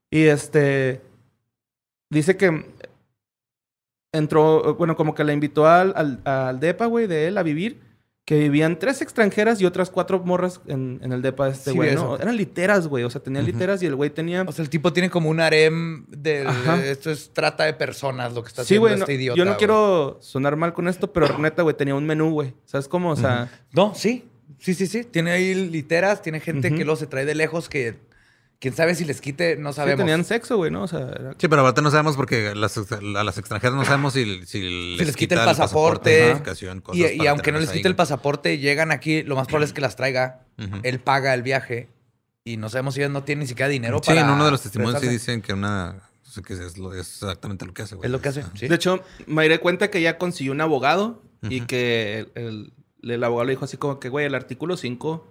Y este. Dice que entró, bueno, como que la invitó al, al, al depa, güey, de él a vivir. Que vivían tres extranjeras y otras cuatro morras en, en el depa de este Sí, güey, vi ¿no? Eran literas, güey. O sea, tenían literas y el güey tenía. O sea, el tipo tiene como un harem de Ajá. esto es trata de personas lo que está Sí, haciendo güey. este no- idiota. yo no quiero sonar mal con esto, pero neta, güey, tenía un menú, güey. ¿Sabes cómo? O sea. No, sí. Sí, sí, sí. Tiene ahí literas, tiene gente que luego se trae de lejos que quién sabe si les quite, no Sí, sabemos. tenían sexo, güey, ¿no? O sea, era- Sí, pero ahorita no sabemos porque las, a las extranjeras no sabemos si, si les, les quita el el pasaporte. cosas y, aunque no les quite ahí, el pasaporte, llegan aquí, lo más probable es que las traiga. Él paga el viaje y no sabemos si ellos no tienen ni siquiera dinero Sí, para. en uno de los testimonios sí dicen que una... o sea, que es, lo- es exactamente lo que hace, güey. Es lo que hace. sí. De hecho, Mayre cuenta que ya consiguió un abogado y que el, el- el abogado le dijo así como que, güey, el artículo 5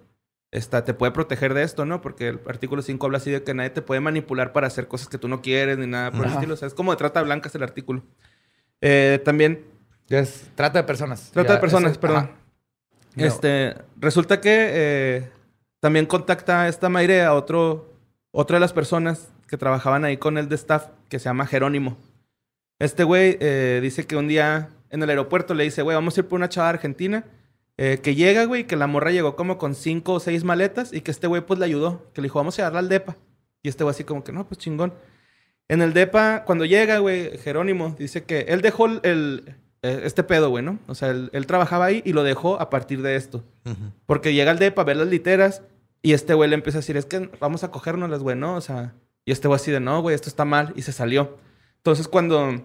está, te puede proteger de esto, ¿no? Porque el artículo 5 habla así de que nadie te puede manipular para hacer cosas que tú no quieres ni nada por el Ajá. estilo. O sea, es como de trata blanca es el artículo. Eh, también Es trata de personas. Trata Ya, de personas, perdón. No. Este, resulta que eh, también contacta a esta Mayre a otro, otra de las personas que trabajaban ahí con él de staff, que se llama Jerónimo. Este güey eh, dice que un día en el aeropuerto le dice, güey, vamos a ir por una chava argentina. Eh, que llega, güey, que la morra llegó como con cinco o seis maletas y que este güey pues le ayudó. Que le dijo, vamos a llevarla al DEPA. Y este güey así como que, no, pues chingón. En el DEPA, cuando llega, güey, Jerónimo dice que él dejó el, eh, este pedo, güey, ¿no? O sea, él, él trabajaba ahí y lo dejó a partir de esto. Porque llega al DEPA a ver las literas y este güey le empieza a decir, es que vamos a cogérnoslas, güey, ¿no? O sea, y este güey así de, no, güey, esto está mal y se salió. Entonces, cuando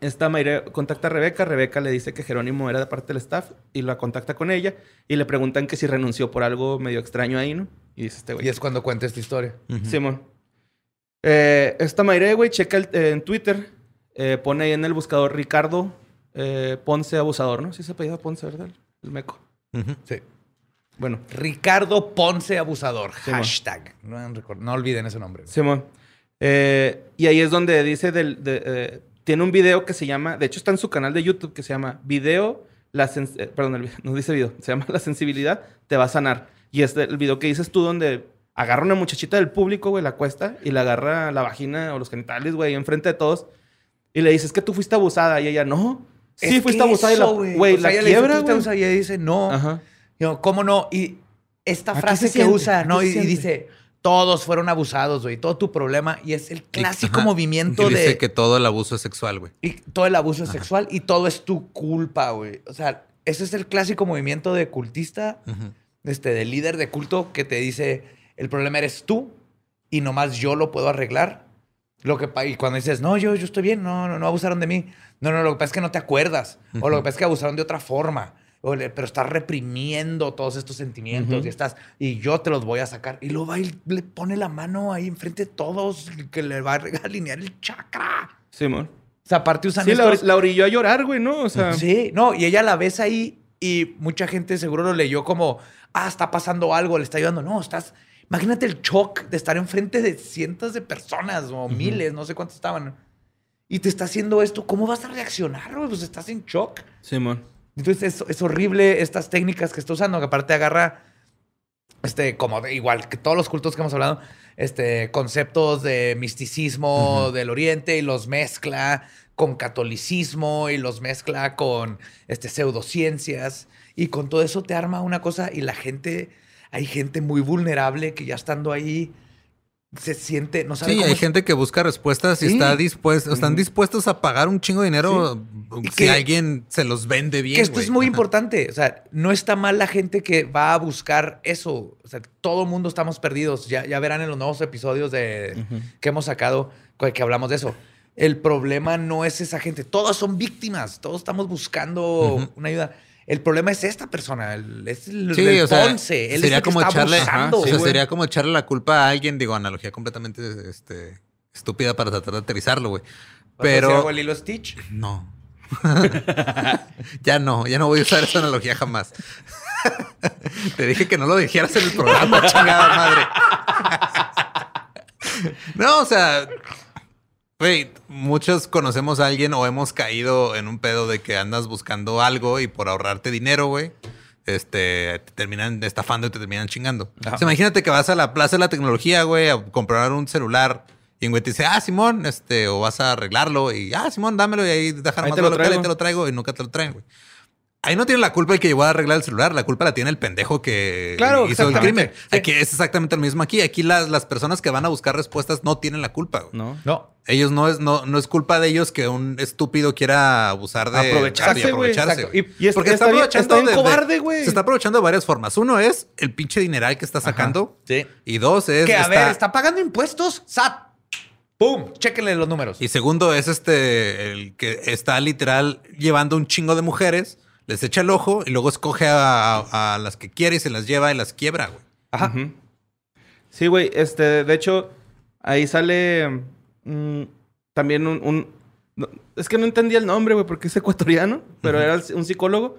esta Mayre contacta a Rebeca, Rebeca le dice que Jerónimo era de parte del staff y la contacta con ella y le preguntan que si renunció por algo medio extraño ahí, ¿no? Y dice este güey. Y es cuando cuenta esta historia. Simón. Eh, esta Mayre, güey, checa el- eh, en Twitter, eh, pone ahí en el buscador Ricardo eh, Ponce Abusador, ¿no? Sí se apellida Ponce, ¿verdad? El meco. Sí. Bueno, Ricardo Ponce Abusador. Simón. Hashtag. No, no olviden ese nombre. Simón. Eh, y ahí es donde dice del... de, eh, tiene un video que se llama... De hecho, está en su canal de YouTube que se llama Video... La eh, perdón, el no dice video. Se llama La sensibilidad te va a sanar. Y es el video que dices tú donde agarra una muchachita del público, güey, la cuesta y le agarra la vagina o los genitales, güey, enfrente de todos. Y le dices, es que tú fuiste abusada. Y ella, no. Sí, Es fuiste abusada y la, güey, O sea, la ella dice, quiebra, "Tú fuiste güey. abusada", Y ella dice, no. Ajá. Yo, ¿Cómo no? Y esta frase se que siente, usa, ¿no? Y, dice, todos fueron abusados, güey. Todo tu problema. Y es el clásico Ajá. movimiento Y dice de... que todo el abuso es sexual, güey. Y todo el abuso sexual y todo es tu culpa, güey. O sea, ese es el clásico movimiento de cultista, este, de líder de culto que te dice, el problema eres tú y nomás yo lo puedo arreglar. Lo que, y cuando dices, no, yo, yo estoy bien, no, no, no abusaron de mí. No, no, lo que pasa es que no te acuerdas. O lo que pasa es que abusaron de otra forma. Pero estás reprimiendo todos estos sentimientos Ujú. y estás, y yo te los voy a sacar. Y luego va y le pone la mano ahí enfrente de todos, que le va a alinear el chakra. Simón. O sea, aparte usan Sí, la, estos- ori- la orilló a llorar, güey, ¿no? O sea, Sí, no, y ella la ves ahí y mucha gente seguro lo leyó como, ah, está pasando algo, le está ayudando. No, estás, imagínate el shock de estar enfrente de cientos de personas o miles, no sé cuántos estaban. Y te está haciendo esto, ¿cómo vas a reaccionar? güey? Pues estás en shock. Simón. Entonces es, es horrible estas técnicas que está usando, que aparte agarra, este, como de- igual que todos los cultos que hemos hablado, este, conceptos de misticismo del Oriente y los mezcla con catolicismo y los mezcla con este, pseudociencias. Y con todo eso te arma una cosa y la gente, hay gente muy vulnerable que ya estando ahí se siente, no sabe Sí, cómo hay es- gente que busca respuestas y Sí. está dispuesto, están dispuestos a pagar un chingo de dinero si que- alguien se los vende bien. que esto es muy Ajá. importante. O sea, no está mal la gente que va a buscar eso. O sea, todo el mundo estamos perdidos. Ya, ya verán en los nuevos episodios de, que hemos sacado que que hablamos de eso. El problema no es esa gente. Todos son víctimas. Todos estamos buscando una ayuda. El problema es esta persona. el- es el, Sí, del o sea, Ponce. Él sería es el que como está echarle, abusando, ajá, o sea, güey. sería como echarle la culpa a alguien, digo, analogía completamente este, estúpida para tratar de aterrizarlo, güey. ¿Vas a decir Pero de Lilo Stitch? no. ya no, ya no voy a usar esa analogía jamás. Te dije que no lo dijeras en el programa, chingada madre. no, o sea, güey, muchos conocemos a alguien o hemos caído en un pedo de que andas buscando algo y por ahorrarte dinero, güey, este, te terminan estafando y te terminan chingando. O sea, imagínate que vas a la plaza de la tecnología, güey, a comprar un celular y un güey te dice, ah, Simón, este, o vas a arreglarlo y, ah, Simón, dámelo y ahí dejar más te lo traigo. te lo traigo y nunca te lo traen, güey. Ahí no tiene la culpa el que llevó a arreglar el celular, la culpa la tiene el pendejo que Claro, hizo el crimen. Aquí es exactamente lo mismo aquí. Aquí las, las personas que van a buscar respuestas no tienen la culpa, güey. No. No. Ellos no es, no, no es culpa de ellos que un estúpido quiera abusar de Aprovecharse, güey. aprovecharse. Y- y es- Porque está bien de- cobarde, güey. Se está aprovechando de varias formas. Uno es el pinche dineral que está sacando. Sí. Y dos es. Que a está- ver, ¿está pagando impuestos? ¡Sat! ¡Pum! Chéquenle los números. Y segundo es este, el que está literal llevando un chingo de mujeres, les echa el ojo y luego escoge a, a- a las que quiere y se las lleva y las quiebra, güey. Ajá. Sí, güey. Este, de hecho, ahí sale mm, también un, un- no, es que no entendía el nombre, güey, porque es ecuatoriano, pero era un psicólogo.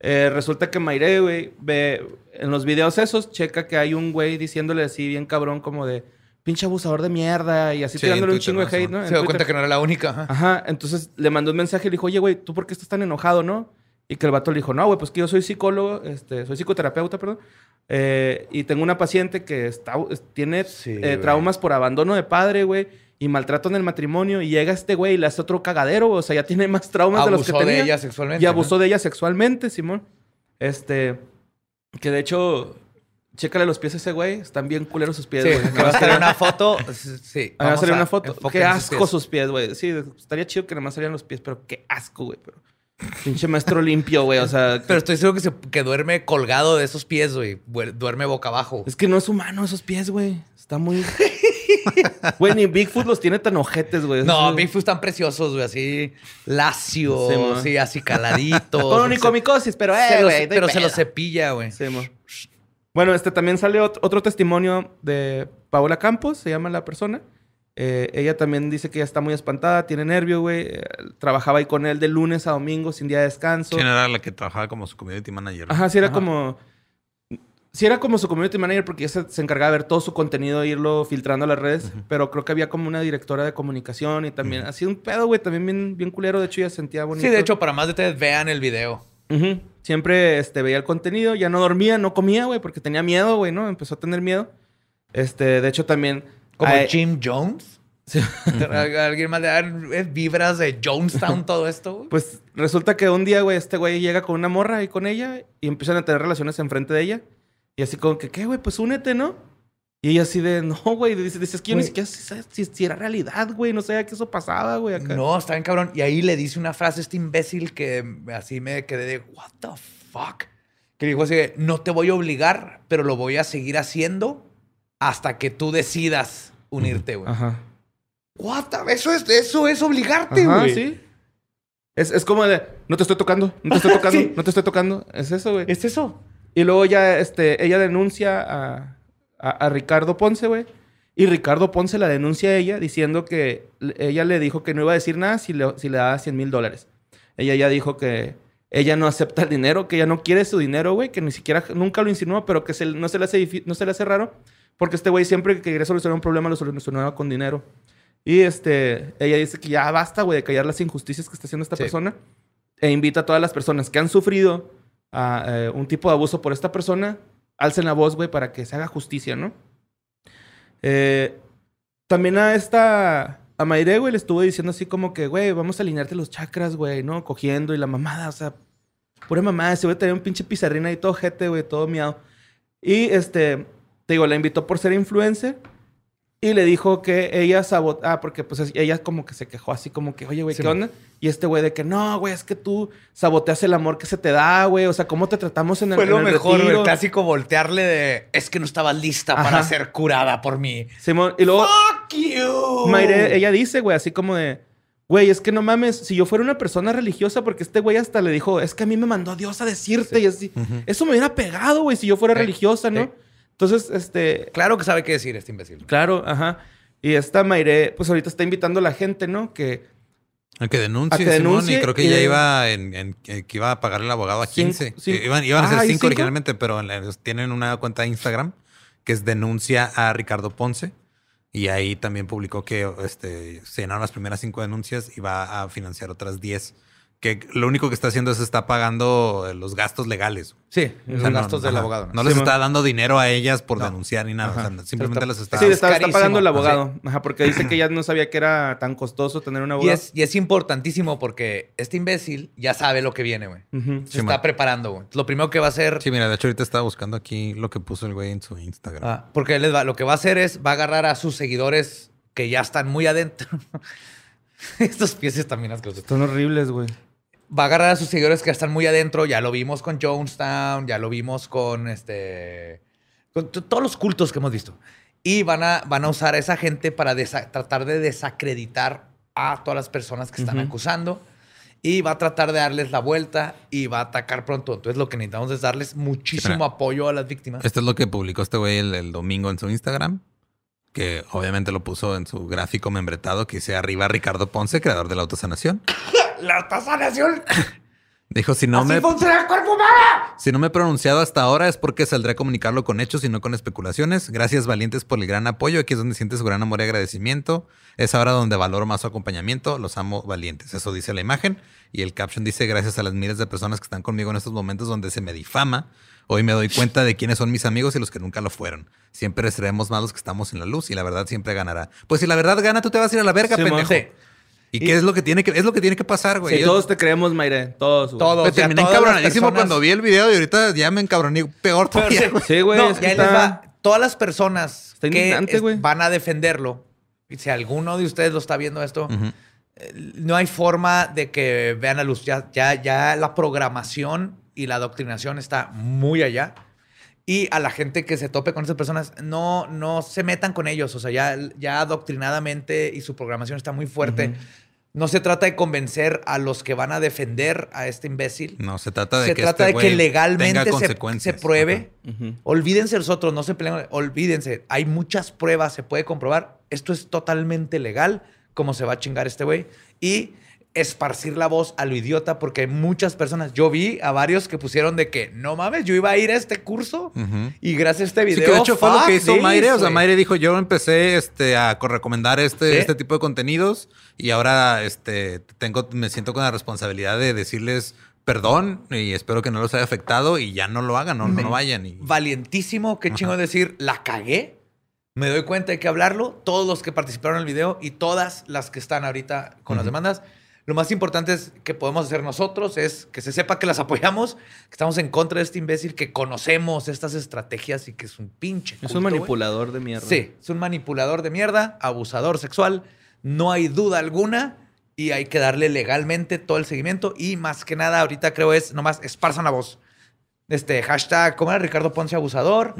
Eh, resulta que Mayre, güey, ve en los videos esos, checa que hay un güey diciéndole así bien cabrón como de pinche abusador de mierda y así Sí, tirándole un chingo de hate, ¿no? Se dio Twitter. cuenta que no era la única. ajá. Ajá, entonces le mandó un mensaje y le dijo, oye, güey, ¿tú por qué estás tan enojado, no? Y que el vato le dijo, no, güey, pues que yo soy psicólogo, este, soy psicoterapeuta, perdón, eh, y tengo una paciente que está, es- tiene Sí, eh, traumas por abandono de padre, güey, y maltrato en el matrimonio, y llega este güey y le hace otro cagadero, o sea, ya tiene más traumas de los que Abusó de tenía. ella sexualmente. Y ¿no? abusó de ella sexualmente, Simón. Este, que de hecho, chécale los pies a ese güey, están bien culeros sus pies, Sí, güey. que va a salir una foto. Sí. Va a salir una foto. Qué asco pies. sus pies, güey. Sí, estaría chido que nada más salieran los pies, pero qué asco, güey. Pero... Pinche maestro limpio, güey. O sea, Pero estoy seguro que, se, que duerme colgado de esos pies, güey. Duer- Duerme boca abajo. es que no es humano esos pies, güey. Está muy. Güey, ni Bigfoot los tiene tan ojetes, güey. No, Esos- Bigfoot están preciosos, güey. Así lacios, Sí, así caladitos. Con Se- onicomicosis, pero, se eh, los- no hay pero se los cepilla, güey. Sí. Bueno, este también sale ot- otro testimonio de Paola Campos, se llama la persona. Eh, ella también dice que ella está muy espantada, tiene nervio, güey. Eh, trabajaba ahí con él de lunes a domingo sin día de descanso. ¿Quién era la que trabajaba como su community manager? Ajá, sí era como. Sí era como su community manager porque ella se, se encargaba de ver todo su contenido e irlo filtrando a las redes. Pero creo que había como una directora de comunicación y también. Así un pedo, güey. También bien, bien culero. De hecho, se sentía bonito. Sí, de hecho, para más detalles, vean el video. Siempre este, veía el contenido. Ya no dormía, no comía, güey, porque tenía miedo, güey, ¿no? Empezó a tener miedo. Este, de hecho, también. Como Jim Jones. Alguien más le da vibras de Jonestown, todo esto, güey. Pues resulta que un día, güey, este güey llega con una morra ahí con ella y empiezan a tener relaciones enfrente de ella. Y así como que, ¿qué, güey? Pues únete, ¿no? Y ella así de, no, güey. Dice, dices que yo ni siquiera sé si, si era realidad, güey. No sabía que eso pasaba, güey. Acá. No, está bien cabrón. Y ahí le dice una frase a este imbécil que así me quedé de, what the fuck. Que dijo así, no te voy a obligar, pero lo voy a seguir haciendo hasta que tú decidas unirte, güey. Ajá. What the- eso es, eso es obligarte, Ajá, güey. sí. Es, es como de, no te estoy tocando, no te estoy tocando, Sí. no te estoy tocando. Es eso, güey. Es eso. Y luego ya, este, ella denuncia a, a, a Ricardo Ponce, güey. Y Ricardo Ponce la denuncia a ella diciendo que ella le dijo que no iba a decir nada si le, si le daba 100 mil dólares. Ella ya dijo que ella no acepta el dinero, que ella no quiere su dinero, güey, que ni siquiera, nunca lo insinuó, pero que se- no, se le hace, no se le hace raro, porque este güey siempre que quería solucionar un problema lo solucionaba con dinero. Y este, ella dice que ya basta, güey, de callar las injusticias que está haciendo esta Sí. persona. E invita a todas las personas que han sufrido a, eh, un tipo de abuso por esta persona, alcen la voz, güey, para que se haga justicia, ¿no? Eh, también a esta... A Mayre, güey, le estuvo diciendo así como que, güey, vamos a alinearte los chakras, güey, ¿no? Cogiendo y la mamada, o sea, pura mamada. Ese güey tenía un pinche pizarrín ahí todo jete, güey, todo miado. Y, este, te digo, la invitó por ser influencer. Y le dijo que ella sabotó... Ah, porque pues ella como que se quejó así como que, oye, güey, ¿qué onda? Y este güey de que, no, güey, es que tú saboteas el amor que se te da, güey. O sea, ¿cómo te tratamos en el, Fue lo el mejor, retiro? El clásico voltearle de. Es que no estabas lista para ser curada por mí. Simón, y luego... ¡Fuck you! Mayre, ella dice, güey, así como de, güey, es que no mames, si yo fuera una persona religiosa, porque este güey hasta le dijo, es que a mí me mandó Dios a decirte y así, eso me hubiera pegado, güey, si yo fuera religiosa, ¿no? Entonces, este, Claro que sabe qué decir este imbécil. claro, ajá. Y esta Mayre, pues ahorita está invitando a la gente, ¿no? Que A que denuncie, A que Simón, denuncie y creo que y ya de- iba en, en- eh, que iba a pagar el abogado a Cinco- 15. cinco. Iban, iban a ser Ah, ¿y 5 cinco? originalmente, pero en la- tienen una cuenta de Instagram que es denuncia a Ricardo Ponce. Y ahí también publicó que este, se llenaron las primeras cinco denuncias y va a financiar otras 10. Que lo único que está haciendo es está pagando eh, los gastos legales. Sí, O los no- gastos del ajá. abogado. No les Sí, está dando dinero a ellas por No. denunciar ni nada. O sea, simplemente Está- las está... sí, está, está pagando el abogado, ajá, porque dice que ya no sabía que era tan costoso tener un Y abogado. es, y es importantísimo porque este imbécil ya sabe lo que viene, güey. Se Sí, está man. preparando, güey. Lo primero que va a hacer. Sí, mira, de hecho ahorita estaba buscando aquí lo que puso el güey en su Instagram. Ah, porque él les va- lo que va a hacer es va a agarrar a sus seguidores que ya están muy adentro. Estos pies también asquerosos. Están horribles, güey. Va a agarrar a sus seguidores que están muy adentro. Ya lo vimos con Jonestown, ya lo vimos con este. con todos los cultos que hemos visto. Y van a, van a usar a esa gente para tratar de desacreditar a todas las personas que están Ujú. acusando. Y va a tratar de darles la vuelta y va a atacar pronto. Entonces, lo que necesitamos es darles muchísimo apoyo a las víctimas. Esto es lo que publicó este güey el, el domingo en su Instagram. Que obviamente lo puso en su gráfico membretado que dice arriba Ricardo Ponce, creador de la autosanación. ¡La autosanación! Dijo, si no, ¡Así me, funciona el cuerpo humano! si no me he pronunciado hasta ahora es porque saldré a comunicarlo con hechos y no con especulaciones. Gracias valientes por el gran apoyo. Aquí es donde sientes su gran amor y agradecimiento. Es ahora donde valoro más su acompañamiento. Los amo valientes. Eso dice la imagen. Y el caption dice, gracias a las miles de personas que están conmigo en estos momentos donde se me difama. Hoy me doy cuenta de quiénes son mis amigos y los que nunca lo fueron. Siempre seremos más los que estamos en la luz y la verdad siempre ganará. Pues si la verdad gana, tú te vas a ir a la verga, pendejo. Sí. ¿Y, qué es lo que tiene que es lo que tiene que pasar, güey? Sí, todos te creemos, Mayre. Todos. güey. Todos. me o sea, terminé encabronadísimo personas- cuando vi el video y ahorita ya me encabroné peor todavía. güey. Sí, güey. No, es que está- va. Todas las personas Está que güey. van a defenderlo, y si alguno de ustedes lo está viendo esto, Ujú. eh, no hay forma de que vean la luz. Ya, ya, ya la programación y la adoctrinación está muy allá. Y a la gente que se tope con esas personas, no, no se metan con ellos. O sea, ya, ya adoctrinadamente y su programación está muy fuerte. No se trata de convencer a los que van a defender a este imbécil. No, se trata de se que trata este de que legalmente tenga se, consecuencias. se pruebe. Olvídense los otros, no se peleen. Olvídense. Hay muchas pruebas, se puede comprobar. Esto es totalmente legal, cómo se va a chingar este güey. Y esparcir la voz a lo idiota, porque hay muchas personas. Yo vi a varios que pusieron de que no mames, yo iba a ir a este curso Ujú. y gracias a este Sí, video. que de hecho fue lo que hizo this, Mayre. O sea. Mayre dijo, yo empecé este, a co- recomendar este, Sí. este tipo de contenidos y ahora este, tengo, me siento con la responsabilidad de decirles perdón y espero que no los haya afectado y ya no lo hagan, no, no, vayan. Y, Valientísimo, qué chingo decir, la cagué. Me doy cuenta hay que hablarlo. Todos los que participaron en el video y todas las que están ahorita con las Ujú. demandas. Lo más importante es que podemos hacer nosotros es que se sepa que las apoyamos, que estamos en contra de este imbécil, que conocemos estas estrategias y que es un pinche. Es un manipulador de mierda. Sí, es un manipulador de mierda, abusador sexual. No hay duda alguna y hay que darle legalmente todo el seguimiento. Y más que nada, ahorita creo es nomás esparzan la voz. Este hashtag, ¿cómo era Ricardo Ponce abusador?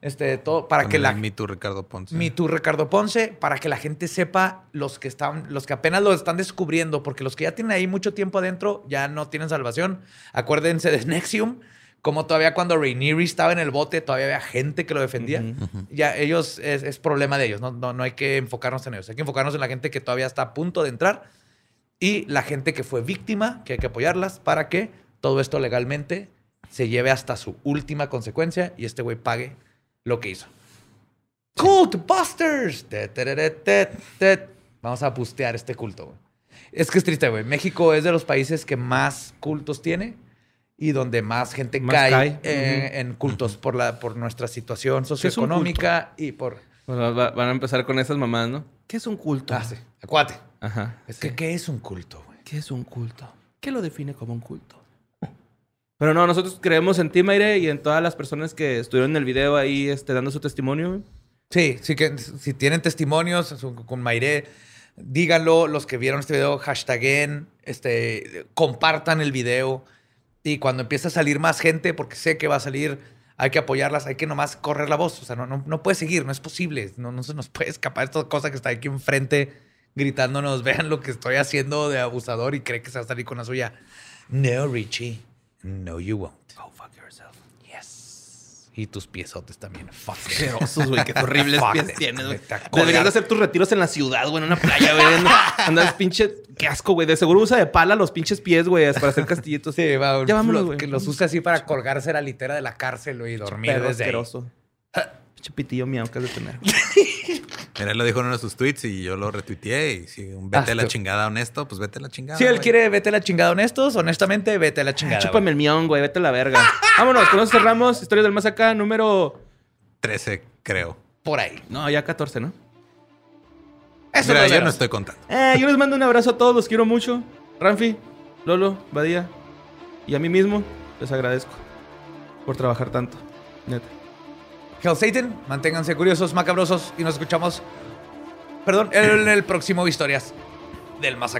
Este, todo para que la Me Too Ricardo Ponce. Me Too Ricardo Ponce, para que la gente sepa los que están, los que apenas lo están descubriendo, porque los que ya tienen ahí mucho tiempo adentro ya no tienen salvación. Acuérdense de Nexium, como todavía cuando Rainieri estaba en el bote, todavía había gente que lo defendía. Ya ellos es, es problema de ellos, no, no, no hay que enfocarnos en ellos, hay que enfocarnos en la gente que todavía está a punto de entrar y la gente que fue víctima, que hay que apoyarlas para que todo esto legalmente se lleve hasta su última consecuencia y este güey pague lo que hizo. Cult Busters. Vamos a bustear este culto. güey. Es que es triste, güey. México es de los países que más cultos tiene y donde más gente Más cae, cae. eh, Ujú. en cultos por, la, por nuestra situación socioeconómica y por... Bueno, va- van a empezar con esas mamás, ¿no? ¿Qué es un culto? Ah, sí. Acuate. Ajá. Es que, ¿qué es un culto, güey? ¿Qué es un culto? ¿Qué lo define como un culto? Pero no, nosotros creemos en ti, Mayre, y en todas las personas que estuvieron en el video ahí este, dando su testimonio. Sí, sí que si tienen testimonios con Maire, díganlo. Los que vieron este video, hashtaguen, este, compartan el video. Y cuando empiece a salir más gente, porque sé que va a salir, hay que apoyarlas, hay que nomás correr la voz. O sea, no, no, no puede seguir, no es posible. No, no se nos puede escapar esta cosa que está aquí enfrente gritándonos, vean lo que estoy haciendo de abusador y cree que se va a salir con la suya. No, Richie. No, you won't. Go fuck yourself. Yes. Y tus piesotes también. Fuck. Asquerosos, güey. Qué horribles pies tienes, güey. Deberías de hacer tus retiros en la ciudad, güey, en una playa, güey. Andas pinche... Qué asco, güey. De seguro usa de pala los pinches pies, güey, para hacer castillitos. Sí, va, Ya vámonos, güey. Que los use así para colgarse la litera de la cárcel güey, y dormir Perro desde ahí. asqueroso. Pinche pitillo miau que has de tener. Mira, él lo dijo en uno de sus tweets y yo lo retuiteé. Y si un vete a la chingada honesto, pues vete a la chingada. Si él güey. quiere, vete a la chingada honestos. Honestamente, vete a la chingada. Chúpame el mión, güey. Vete a la verga. Vámonos, con eso cerramos. Historias del más acá, número... 13, creo. Por ahí. No, ya 14, ¿no? Eso Mira, no yo no estoy contando. Eh, yo les mando un abrazo a todos, los quiero mucho. Ranfi, Lolo, Badía y a mí mismo les agradezco por trabajar tanto. Neta. Hell Satan, manténganse curiosos, macabrosos y nos escuchamos, perdón, en el próximo Historias del Más.